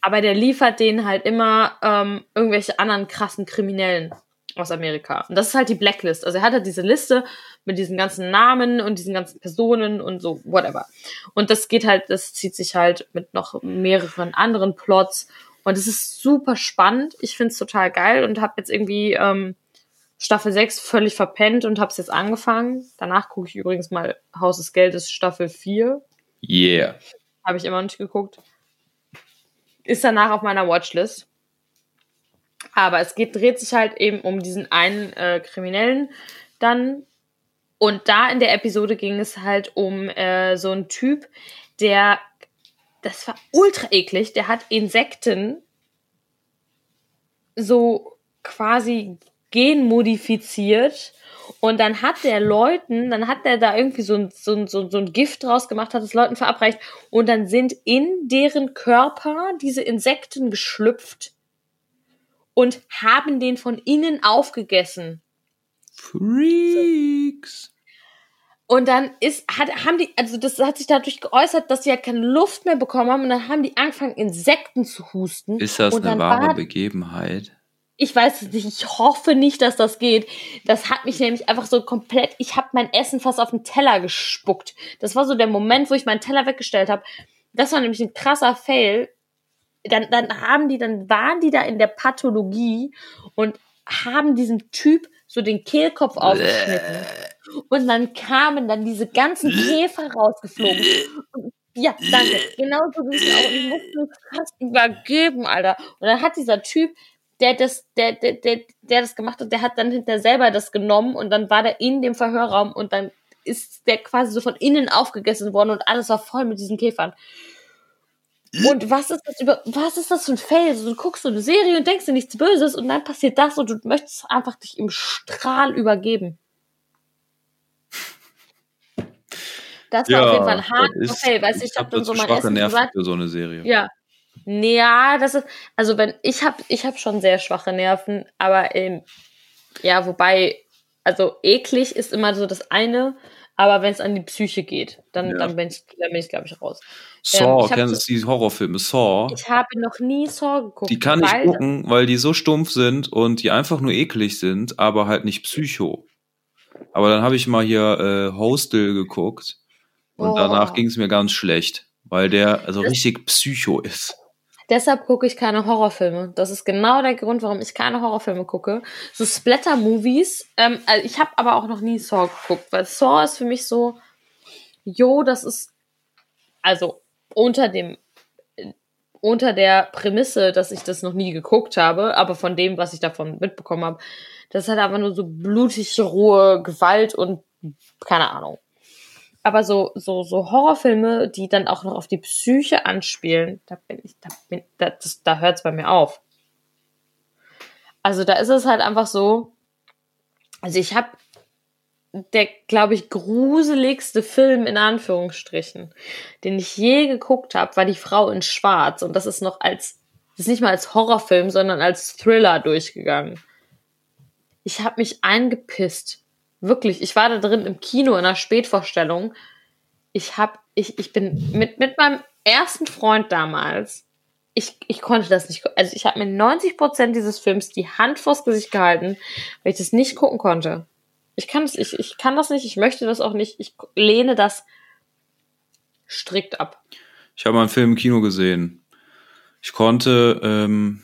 aber der liefert denen halt immer ähm, irgendwelche anderen krassen Kriminellen aus Amerika. Und das ist halt die Blacklist. Also er hat halt diese Liste mit diesen ganzen Namen und diesen ganzen Personen und so, whatever. Und das geht halt, das zieht sich halt mit noch mehreren anderen Plots. Und es ist super spannend. Ich find's total geil und habe jetzt irgendwie ähm, Staffel 6 völlig verpennt und habe es jetzt angefangen. Danach gucke ich übrigens mal Haus des Geldes Staffel 4. Yeah. Habe ich immer noch nicht geguckt. Ist danach auf meiner Watchlist. Aber es geht, dreht sich halt eben um diesen einen äh, Kriminellen dann. Und da in der Episode ging es halt um äh, so einen Typ, der, das war ultra eklig, der hat Insekten so quasi genmodifiziert und dann hat der Leuten, dann hat der da irgendwie so ein, so ein, so ein, so ein Gift draus gemacht, hat es Leuten verabreicht und dann sind in deren Körper diese Insekten geschlüpft und haben den von innen aufgegessen. Freaks. Und dann ist, hat, haben die, also das hat sich dadurch geäußert, dass sie halt keine Luft mehr bekommen haben und dann haben die angefangen, Insekten zu husten. Ist das eine wahre Begebenheit? Ich weiß es nicht, ich hoffe nicht, dass das geht. Das hat mich nämlich einfach so komplett, ich habe mein Essen fast auf den Teller gespuckt. Das war so der Moment, wo ich meinen Teller weggestellt habe. Das war nämlich ein krasser Fail. Dann, dann haben die, dann waren die da in der Pathologie und haben diesem Typ so den Kehlkopf aufgeschnitten. Und dann kamen dann diese ganzen Käfer rausgeflogen. Und ja, danke. Genau so ging es auch. Ich musste es fast übergeben, Alter. Und dann hat dieser Typ, der das, der, der, der, der das gemacht hat, der hat dann hinter selber das genommen und dann war der in dem Verhörraum und dann ist der quasi so von innen aufgegessen worden und alles war voll mit diesen Käfern. Und was ist das über, was ist das für ein Fail? So, du guckst so eine Serie und denkst dir nichts Böses und dann passiert das und du möchtest einfach dich im Strahl übergeben. Das war auf jeden Fall ein harter Fail, weißt du, ich hab habe dann so mein Essen gesagt. für so eine Serie. Ja. Ja, das ist, also wenn, ich habe ich hab schon sehr schwache Nerven, aber ähm, ja, wobei, also eklig ist immer so das eine, aber wenn es an die Psyche geht, dann, Ja. dann bin ich, dann bin ich glaube ich, raus. Saw, ich hab kennst du die Horrorfilme? Saw. Ich habe noch nie Saw geguckt. Die kann ich gucken, weil die so stumpf sind und die einfach nur eklig sind, aber halt nicht psycho. Aber dann habe ich mal hier äh, Hostel geguckt und Oh. danach ging es mir ganz schlecht, weil der also richtig psycho ist. Deshalb gucke ich keine Horrorfilme. Das ist genau der Grund, warum ich keine Horrorfilme gucke. So Splatter-Movies. Ähm, also ich habe aber auch noch nie Saw geguckt, weil Saw ist für mich so, jo, das ist also unter dem unter der Prämisse, dass ich das noch nie geguckt habe, aber von dem, was ich davon mitbekommen habe, das halt einfach nur so blutig rohe Gewalt und keine Ahnung. Aber so, so, so Horrorfilme, die dann auch noch auf die Psyche anspielen, da bin ich, da bin, da, da hört's bei mir auf. Also da ist es halt einfach so, also ich habe der, glaube ich, gruseligste Film in Anführungsstrichen, den ich je geguckt habe, war Die Frau in Schwarz. Und das ist noch als, das ist nicht mal als Horrorfilm, sondern als Thriller durchgegangen. Ich habe mich eingepisst. Wirklich. Ich war da drin im Kino in einer Spätvorstellung. Ich hab, ich, ich bin mit, mit meinem ersten Freund damals. Ich, ich konnte das nicht. Also ich habe mir 90 Prozent dieses Films die Hand vors Gesicht gehalten, weil ich das nicht gucken konnte. Ich kann das, ich, ich kann das nicht, ich möchte das auch nicht. Ich lehne das strikt ab. Ich habe einen Film im Kino gesehen. Ich konnte, ähm,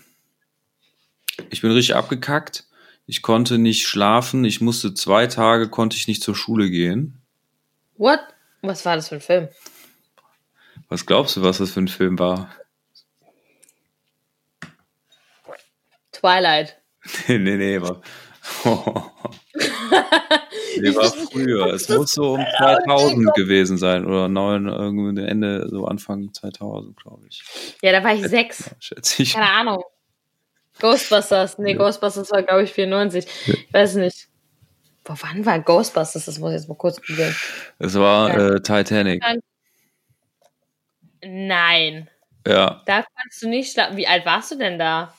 ich bin richtig abgekackt. Ich konnte nicht schlafen. Ich musste zwei Tage, konnte ich nicht zur Schule gehen. What? Was war das für ein Film? Was glaubst du, was das für ein Film war? Twilight. nee, nee, nee, war. nee, war früher. Es muss so um 2000 gewesen sein oder neun, irgendwie Ende, so Anfang 2000, glaube ich. Ja, da war ich sechs. Schätze ich. Keine Ahnung. Ghostbusters. Nee, Ja. Ghostbusters war, glaube ich, 94. Ich weiß nicht. Boah, wann war Ghostbusters? Das muss ich jetzt mal kurz googeln. Es war Ja. äh, Titanic. Nein. Ja. Da kannst du nicht schlafen. Wie alt warst du denn da?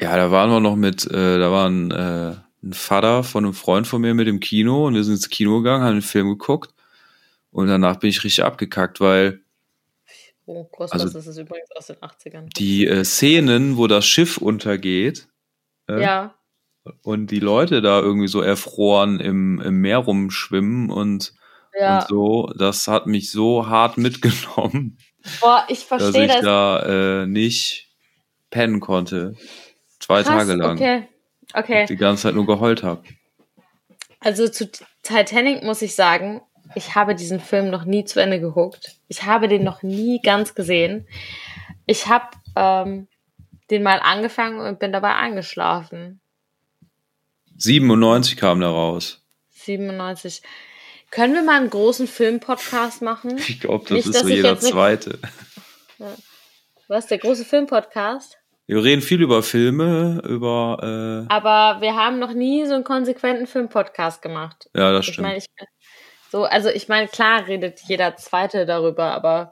Ja, da waren wir noch mit, äh, da war ein, äh, ein Vater von einem Freund von mir mit im Kino und wir sind ins Kino gegangen, haben den Film geguckt und danach bin ich richtig abgekackt, weil Oh, Ghostbusters Also- ist übrigens aus den 80ern. die äh, Szenen, wo das Schiff untergeht äh, Ja. und die Leute da irgendwie so erfroren im, im Meer rumschwimmen und, Ja. und so, das hat mich so hart mitgenommen, Boah, ich dass verstehe ich das. da äh, nicht pennen konnte. Zwei Krass, Tage lang. Okay. Okay. Die ganze Zeit nur geheult habe. Also zu Titanic muss ich sagen, ich habe diesen Film noch nie zu Ende geguckt. Ich habe den noch nie ganz gesehen. Ich habe ähm, den mal angefangen und bin dabei eingeschlafen. 97 kam da raus. 97. Können wir mal einen großen Film-Podcast machen? Ich glaube, das Nicht, ist so jeder zweite. Was, der große Film-Podcast? Wir reden viel über Filme, über Aber wir haben noch nie so einen konsequenten Film-Podcast gemacht. äh, ja, das Ich stimmt. meine, ich, so, also ich meine, klar redet jeder Zweite darüber, aber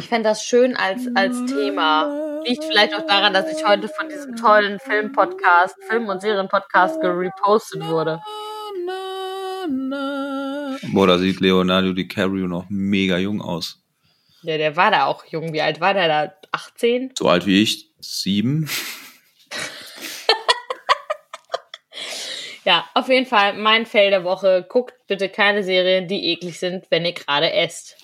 ich fände das schön als, als Thema. Liegt vielleicht auch daran, dass ich heute von diesem tollen Film-Podcast, Film- und Serien-Podcast gerepostet wurde. Boah, da sieht Leonardo DiCaprio noch mega jung aus. Ja, der war da auch jung. Wie alt war der da? 18? So alt wie ich, sieben. Ja, auf jeden Fall mein Fail der Woche. Guckt bitte keine Serien, die eklig sind, wenn ihr gerade esst.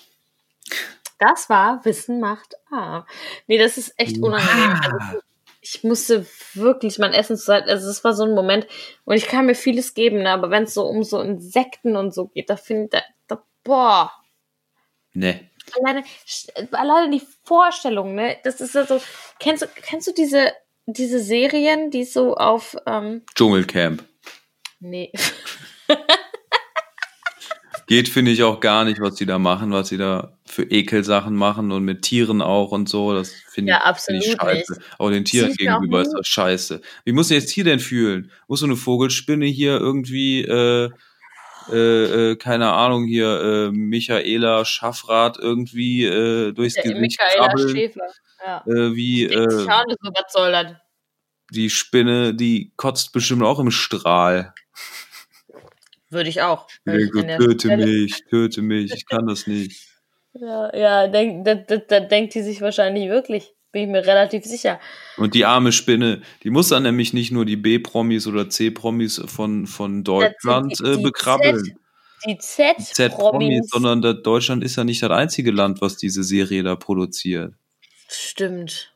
Das war Wissen macht A. Nee, das ist echt unangenehm. Also, ich musste wirklich mein Essen zu also es war so ein Moment und ich kann mir vieles geben, ne, aber wenn es so um so Insekten und so geht, da finde ich, da, da, boah, Ne. alleine, alleine die Vorstellung, ne, das ist ja so, kennst du, kennst du diese, diese Serien, die so auf, ähm, Dschungelcamp. Nee, Geht, finde ich, auch gar nicht, was die da machen, was sie da für Ekelsachen machen und mit Tieren auch und so. Das finde Ja, find ich scheiße. Auch den Tieren auch gegenüber ist das scheiße. Wie muss ich jetzt hier denn fühlen? Muss so eine Vogelspinne hier irgendwie, äh, äh, äh, keine Ahnung, hier, äh, Michaela Schaffrath irgendwie äh, durchs der Gesicht Michaela krabbeln? Schäfer. Ja. Äh, wie äh, schaue so, was soll das? Die Spinne, die kotzt bestimmt auch im Strahl. Würde ich auch. Ich Wenn ich der töte mich, töte mich, ich kann das nicht. Ja, ja denk, da, da, da denkt die sich wahrscheinlich wirklich. Bin ich mir relativ sicher. Und die arme Spinne, die muss dann nämlich nicht nur die B-Promis oder C-Promis von, von Deutschland sind die- äh, die bekrabbeln, Die die Z-Promis, Z-Promis. sondern Deutschland ist ja nicht das einzige Land, was diese Serie da produziert. Stimmt.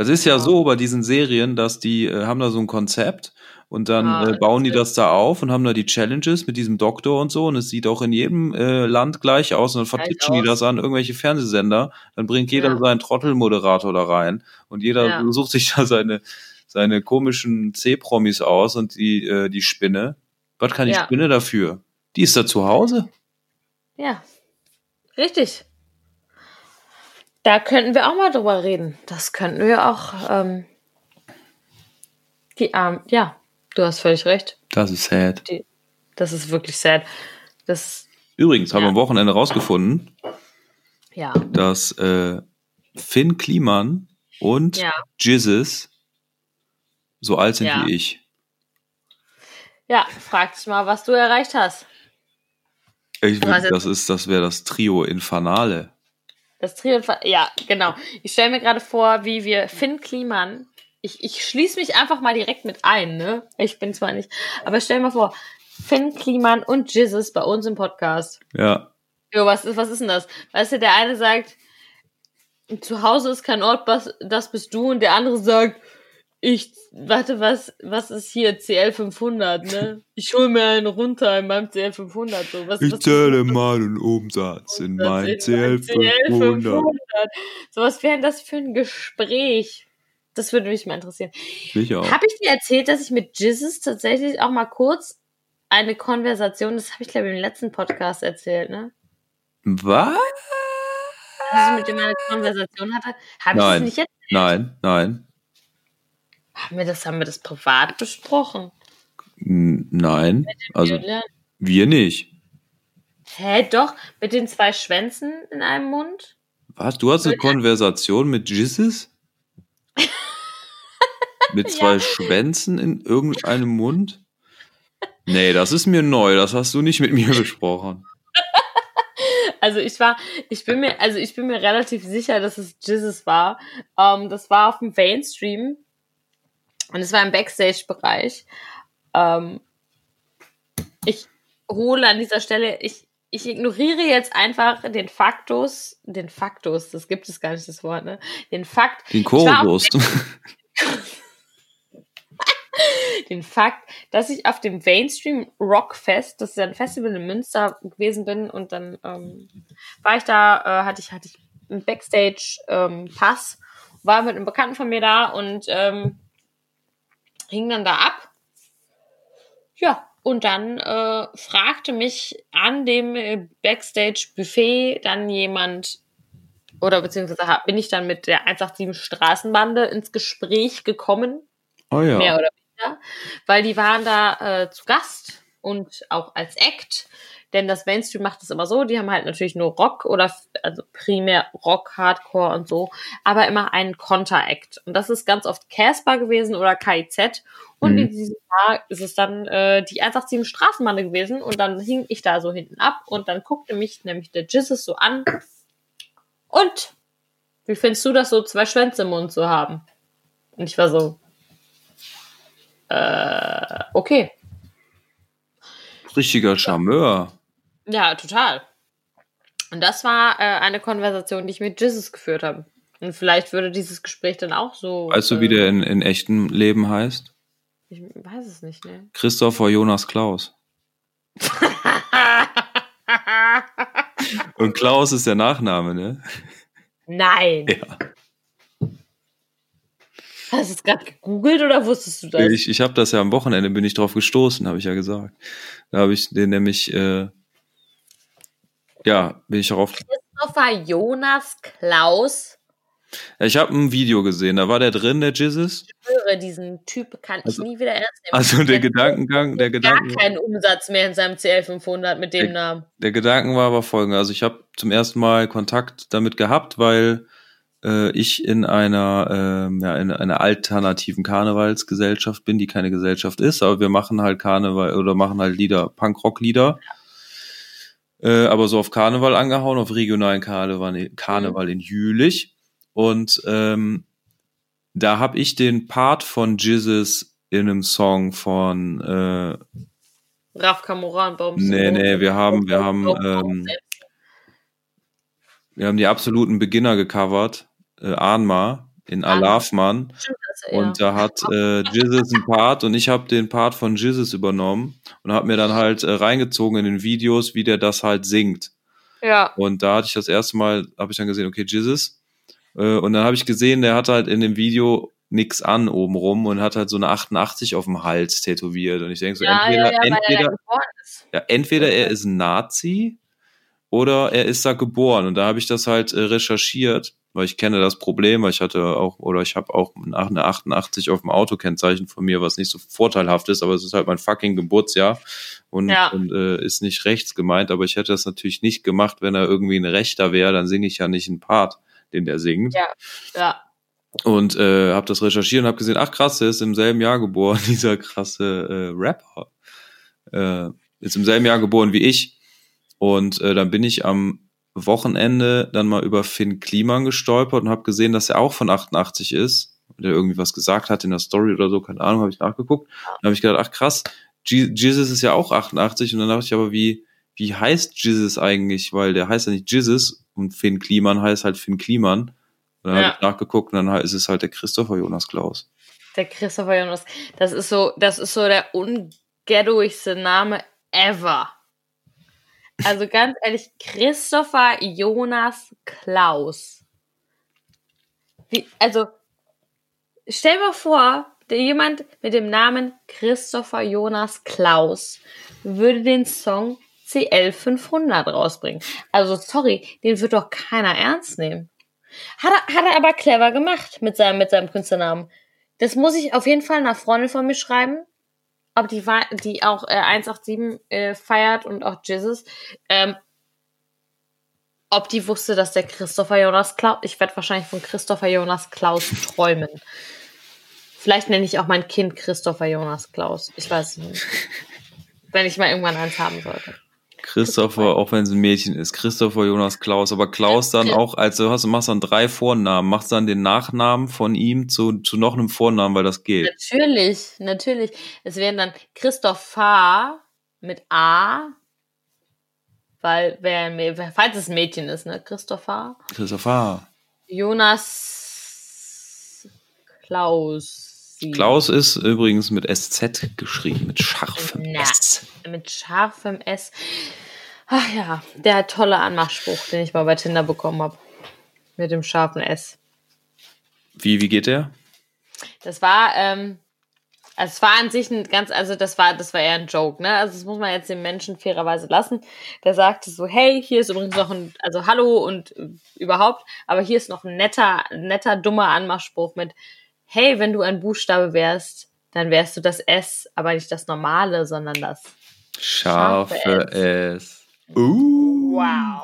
Das ist ja Ja. so bei diesen Serien, dass die äh, haben da so ein Konzept und dann Ah, äh, bauen die das da auf und haben da die Challenges mit diesem Doktor und so und es sieht auch in jedem äh, Land gleich aus und dann vertitschen die das an irgendwelche Fernsehsender, dann bringt jeder Ja. seinen Trottelmoderator da rein und jeder Ja. sucht sich da seine seine komischen C-Promis aus und die äh, die Spinne. Was kann die Ja. Spinne dafür? Die ist da zu Hause. Ja. Richtig. Da könnten wir auch mal drüber reden. Das könnten wir auch. Ähm, die Arm, ja. Du hast völlig recht. Das ist sad. Das ist wirklich sad. Das, Übrigens haben wir am Wochenende rausgefunden, ja. dass äh, Finn Kliman und Ja. Jizzes so alt sind Ja. wie ich. Ja, frag dich mal, was du erreicht hast. ich jetzt- das ist, das wäre das Trio Infernale. Das Trio, ja, genau. Ich stelle mir gerade vor, wie wir Finn Kliman, ich, ich schließe mich einfach mal direkt mit ein, ne? Ich bin zwar nicht, aber stell mir vor, Finn Kliman und Jizzes bei uns im Podcast. Ja. Jo, was ist, was ist denn das? Weißt du, der eine sagt, zu Hause ist kein Ort, das bist du, und der andere sagt, ich, warte, was, was ist hier CL 500, ne? Ich hol mir einen runter in meinem CL 500, so. Was, was mal einen Umsatz in Das ist ein CL 500. So, was wäre denn das für ein Gespräch? Das würde mich mal interessieren. Ich auch. Habe ich dir erzählt, dass ich mit Jizzes tatsächlich auch mal kurz eine Konversation, das habe ich glaube ich im letzten Podcast erzählt, ne? Was? Dass ich mit dem eine Konversation hatte. Habe ich das nicht jetzt? Nein, nein. Haben wir das, haben wir das privat besprochen? Nein. Also wir nicht. Hä, doch, mit den zwei Schwänzen in einem Mund? Was? Du hast eine Konversation mit Jizzes? mit zwei Schwänzen in irgendeinem Mund? Nee, das ist mir neu. Das hast du nicht mit mir besprochen. Also ich war, ich bin mir, also ich bin mir relativ sicher, dass es Jizzes war. Ähm, das war auf dem Mainstream und es war im Backstage-Bereich. Ähm, ich hole an dieser Stelle, ich, ich ignoriere jetzt einfach den Faktus, den Faktus, das gibt es gar nicht, das Wort, ne? Den Fakt, Den Chorus. den Fakt, dass ich auf dem Mainstream Rockfest, das ist ja ein Festival in Münster gewesen bin und dann ähm, war ich da, äh, hatte ich hatte ich einen Backstage ähm, war mit einem Bekannten von mir da und ähm, hing dann da ab. Ja, und dann äh, fragte mich an dem äh, Backstage Buffet dann jemand oder beziehungsweise bin ich dann mit der 187 Straßenbande ins Gespräch gekommen Oh ja. mehr oder weniger, weil die waren da äh, zu Gast und auch als Act, denn das Mainstream macht es immer so, die haben halt natürlich nur Rock oder also primär Rock, Hardcore und so, aber immer einen Konter-Act und das ist ganz oft Casper gewesen oder KIZ und Mhm. in diesem Jahr ist es dann äh, die 187 Straßenbande gewesen und dann hing ich da so hinten ab und dann guckte mich nämlich der Jizzes so an und wie findest du das so, zwei Schwänze im Mund zu haben? Und ich war so, äh, okay. Richtiger Charmeur. Ja, total. Und das war äh, eine Konversation, die ich mit Jesus geführt habe. Und vielleicht würde dieses Gespräch dann auch so. Weißt du, äh, wie der in, in echtem Leben heißt? Ich weiß es nicht, ne? Christopher Jonas Klaus. Und Klaus ist der Nachname, ne? Nein. Ja. Hast du es gerade gegoogelt oder wusstest du das? Ich, ich habe das ja am Wochenende, bin ich drauf gestoßen, habe ich ja gesagt. Da habe ich den nämlich, äh, ja, bin ich darauf. Christopher Jonas Klaus. Ich habe ein Video gesehen, da war der drin, der Jizzes. Ich höre, diesen Typ kann Also- ich nie wieder ernst nehmen. Also der Gedankengang, der gar Gedanken, keinen Umsatz mehr in seinem CL500 mit dem Der- Namen. der Gedanken war aber folgender. Also ich habe zum ersten Mal Kontakt damit gehabt, weil äh, ich in einer, ähm, ja, in einer alternativen Karnevalsgesellschaft bin, die keine Gesellschaft ist, aber wir machen halt Karneval oder machen halt Lieder, Punkrock-Lieder. Äh, aber so auf Karneval angehauen, auf regionalen Karneval, Karneval in Jülich. Und ähm, da habe ich den Part von Jizzes in einem Song von äh, Raf Kamora und Baum. Nee, nee, wir haben, wir haben, ähm, wir haben die absoluten Beginner gecovert, äh, Anma in Ah. Alavman. Und da hat äh, Jizzes einen Part und ich habe den Part von Jizzes übernommen und habe mir dann halt äh, reingezogen in den Videos, wie der das halt singt. ja. Und da hatte ich das erste Mal, habe ich dann gesehen, okay, Jizzes. Äh, und dann habe ich gesehen, der hat halt in dem Video nix an obenrum und hat halt so eine 88 auf dem Hals tätowiert. Und ich denke so, ja, entweder, ja, ja, er entweder, ja, entweder er ist ein Nazi oder er ist da geboren. Und da habe ich das halt äh, recherchiert. Weil ich kenne das Problem, weil ich hatte auch, oder ich habe auch eine 88 auf dem Autokennzeichen von mir, was nicht so vorteilhaft ist, aber es ist halt mein fucking Geburtsjahr und, Ja. und äh, ist nicht rechts gemeint, aber ich hätte das natürlich nicht gemacht, wenn er irgendwie ein Rechter wäre, dann singe ich ja nicht einen Part, den der singt. Ja. Ja. Und äh, habe das recherchiert und habe gesehen, ach krass, der ist im selben Jahr geboren, dieser krasse äh, Rapper. Äh, ist im selben Jahr geboren wie ich. Und äh, dann bin ich am Wochenende dann mal über Finn Kliman gestolpert und habe gesehen, dass er auch von 88 ist. Und er irgendwie was gesagt hat in der Story oder so, keine Ahnung, habe ich nachgeguckt. Dann habe ich gedacht, ach krass, Je- Jesus ist ja auch 88. Und dann dachte ich aber, wie, wie heißt Jesus eigentlich? Weil der heißt ja nicht Jesus und Finn Kliman heißt halt Finn Kliman. Und dann Ja. habe ich nachgeguckt und dann ist es halt der Christopher Jonas Klaus. Der Christopher Jonas. Das ist so, das ist so der unghettoigste Name ever. Also ganz ehrlich, Christopher Jonas Klaus. Wie, also, stell dir vor, jemand mit dem Namen Christopher Jonas Klaus würde den Song CL 500 rausbringen. Also, sorry, den wird doch keiner ernst nehmen. Hat er, hat er aber clever gemacht mit seinem, mit seinem Künstlernamen. Das muss ich auf jeden Fall einer Freundin von mir schreiben. Ob die, wa- die auch äh, 187 äh, feiert und auch Jesus. Ähm, ob die wusste, dass der Christopher Jonas Klaus. Ich werde wahrscheinlich von Christopher Jonas Klaus träumen. Vielleicht nenne ich auch mein Kind Christopher Jonas Klaus. Ich weiß es nicht. Wenn ich mal irgendwann eins haben sollte. Christopher, auch wenn es ein Mädchen ist, Christopher Jonas Klaus, aber Klaus dann auch, also hast du machst dann drei Vornamen, machst dann den Nachnamen von ihm zu, zu noch einem Vornamen, weil das geht. Natürlich, natürlich. Es wären dann Christopher mit A, weil wer- falls es ein Mädchen ist, ne? Christopher. Christopher. Jonas Klaus. Klaus ist übrigens mit SZ geschrieben, mit scharfem Na. S. Mit scharfem S. Ach ja, der tolle Anmachspruch, den ich mal bei Tinder bekommen habe. Mit dem scharfen S. Wie, wie geht der? Das war, ähm, also es war an sich ein ganz, also das war, das war eher ein Joke, ne? Also das muss man jetzt den Menschen fairerweise lassen. Der sagte so, hey, hier ist übrigens noch ein, also hallo und äh, überhaupt, aber hier ist noch ein netter, netter, dummer Anmachspruch mit, hey, wenn du ein Buchstabe wärst, dann wärst du das S, aber nicht das normale, sondern das. Scharfe Scharfe S. Uh. Wow.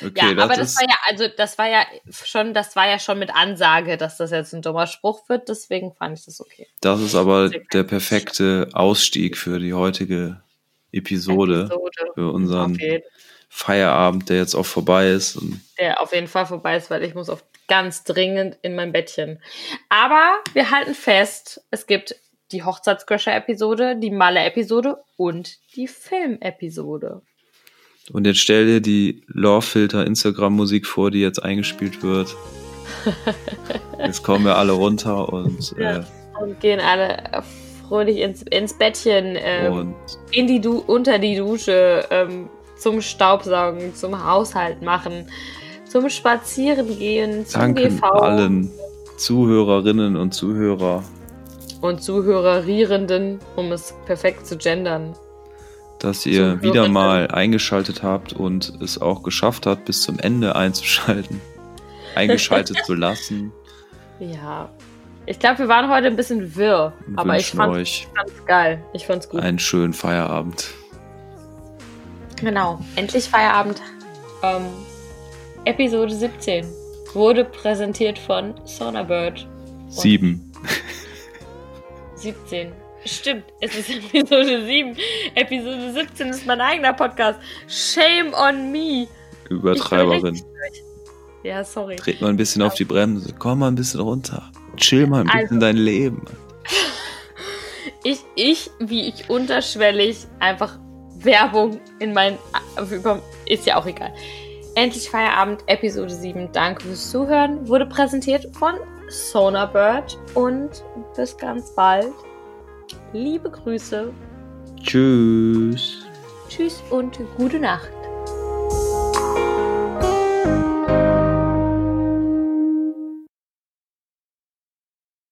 Okay, ja, das aber das war ja, also das war ja schon, das war ja schon mit Ansage, dass das jetzt ein dummer Spruch wird, deswegen fand ich das okay. das ist aber der perfekte Ausstieg für die heutige Episode, Episode. für unseren jeden, Feierabend, der jetzt auch vorbei ist. Und der auf jeden Fall vorbei ist, weil ich muss auf ganz dringend in mein Bettchen. Aber wir halten fest, es gibt die Hochzeitscrasher-Episode, die Malle-Episode und die Film-Episode. Und jetzt stell dir die Love-Filter Instagram-Musik vor, die jetzt eingespielt wird. jetzt kommen wir alle runter und, Ja. Und gehen alle fröhlich ins, ins Bettchen, äh, ähm, und in die du unter die Dusche, ähm, zum Staubsaugen, zum Haushalt machen, zum Spazieren gehen, zum danken GV allen Zuhörerinnen und Zuhörer, und Zuhörerierenden, um es perfekt zu gendern. dass ihr wieder mal eingeschaltet habt und es auch geschafft habt, bis zum Ende einzuschalten, eingeschaltet zu lassen. Ja. Ich glaube, wir waren heute ein bisschen wirr, Und aber ich fand, fand's geil. Ich fand's gut. einen schönen Feierabend. Genau. Endlich Feierabend. Ähm, Episode 17 wurde präsentiert von Sonarbird. Sieben. 17. Stimmt, es ist Episode 7. Episode 17 ist mein eigener Podcast. Shame on me. Übertreiberin. Ja, sorry. Dreht mal ein bisschen auf die Bremse. Komm mal ein bisschen runter. Chill mal ein bisschen Also- dein Leben. Ich, ich, wie ich unterschwellig einfach Werbung in mein. über- Ist ja auch egal. Endlich Feierabend, Episode 7. Danke fürs Zuhören. Wurde präsentiert von Sonarbird. Und bis ganz bald. Liebe Grüße. Tschüss. Tschüss und gute Nacht.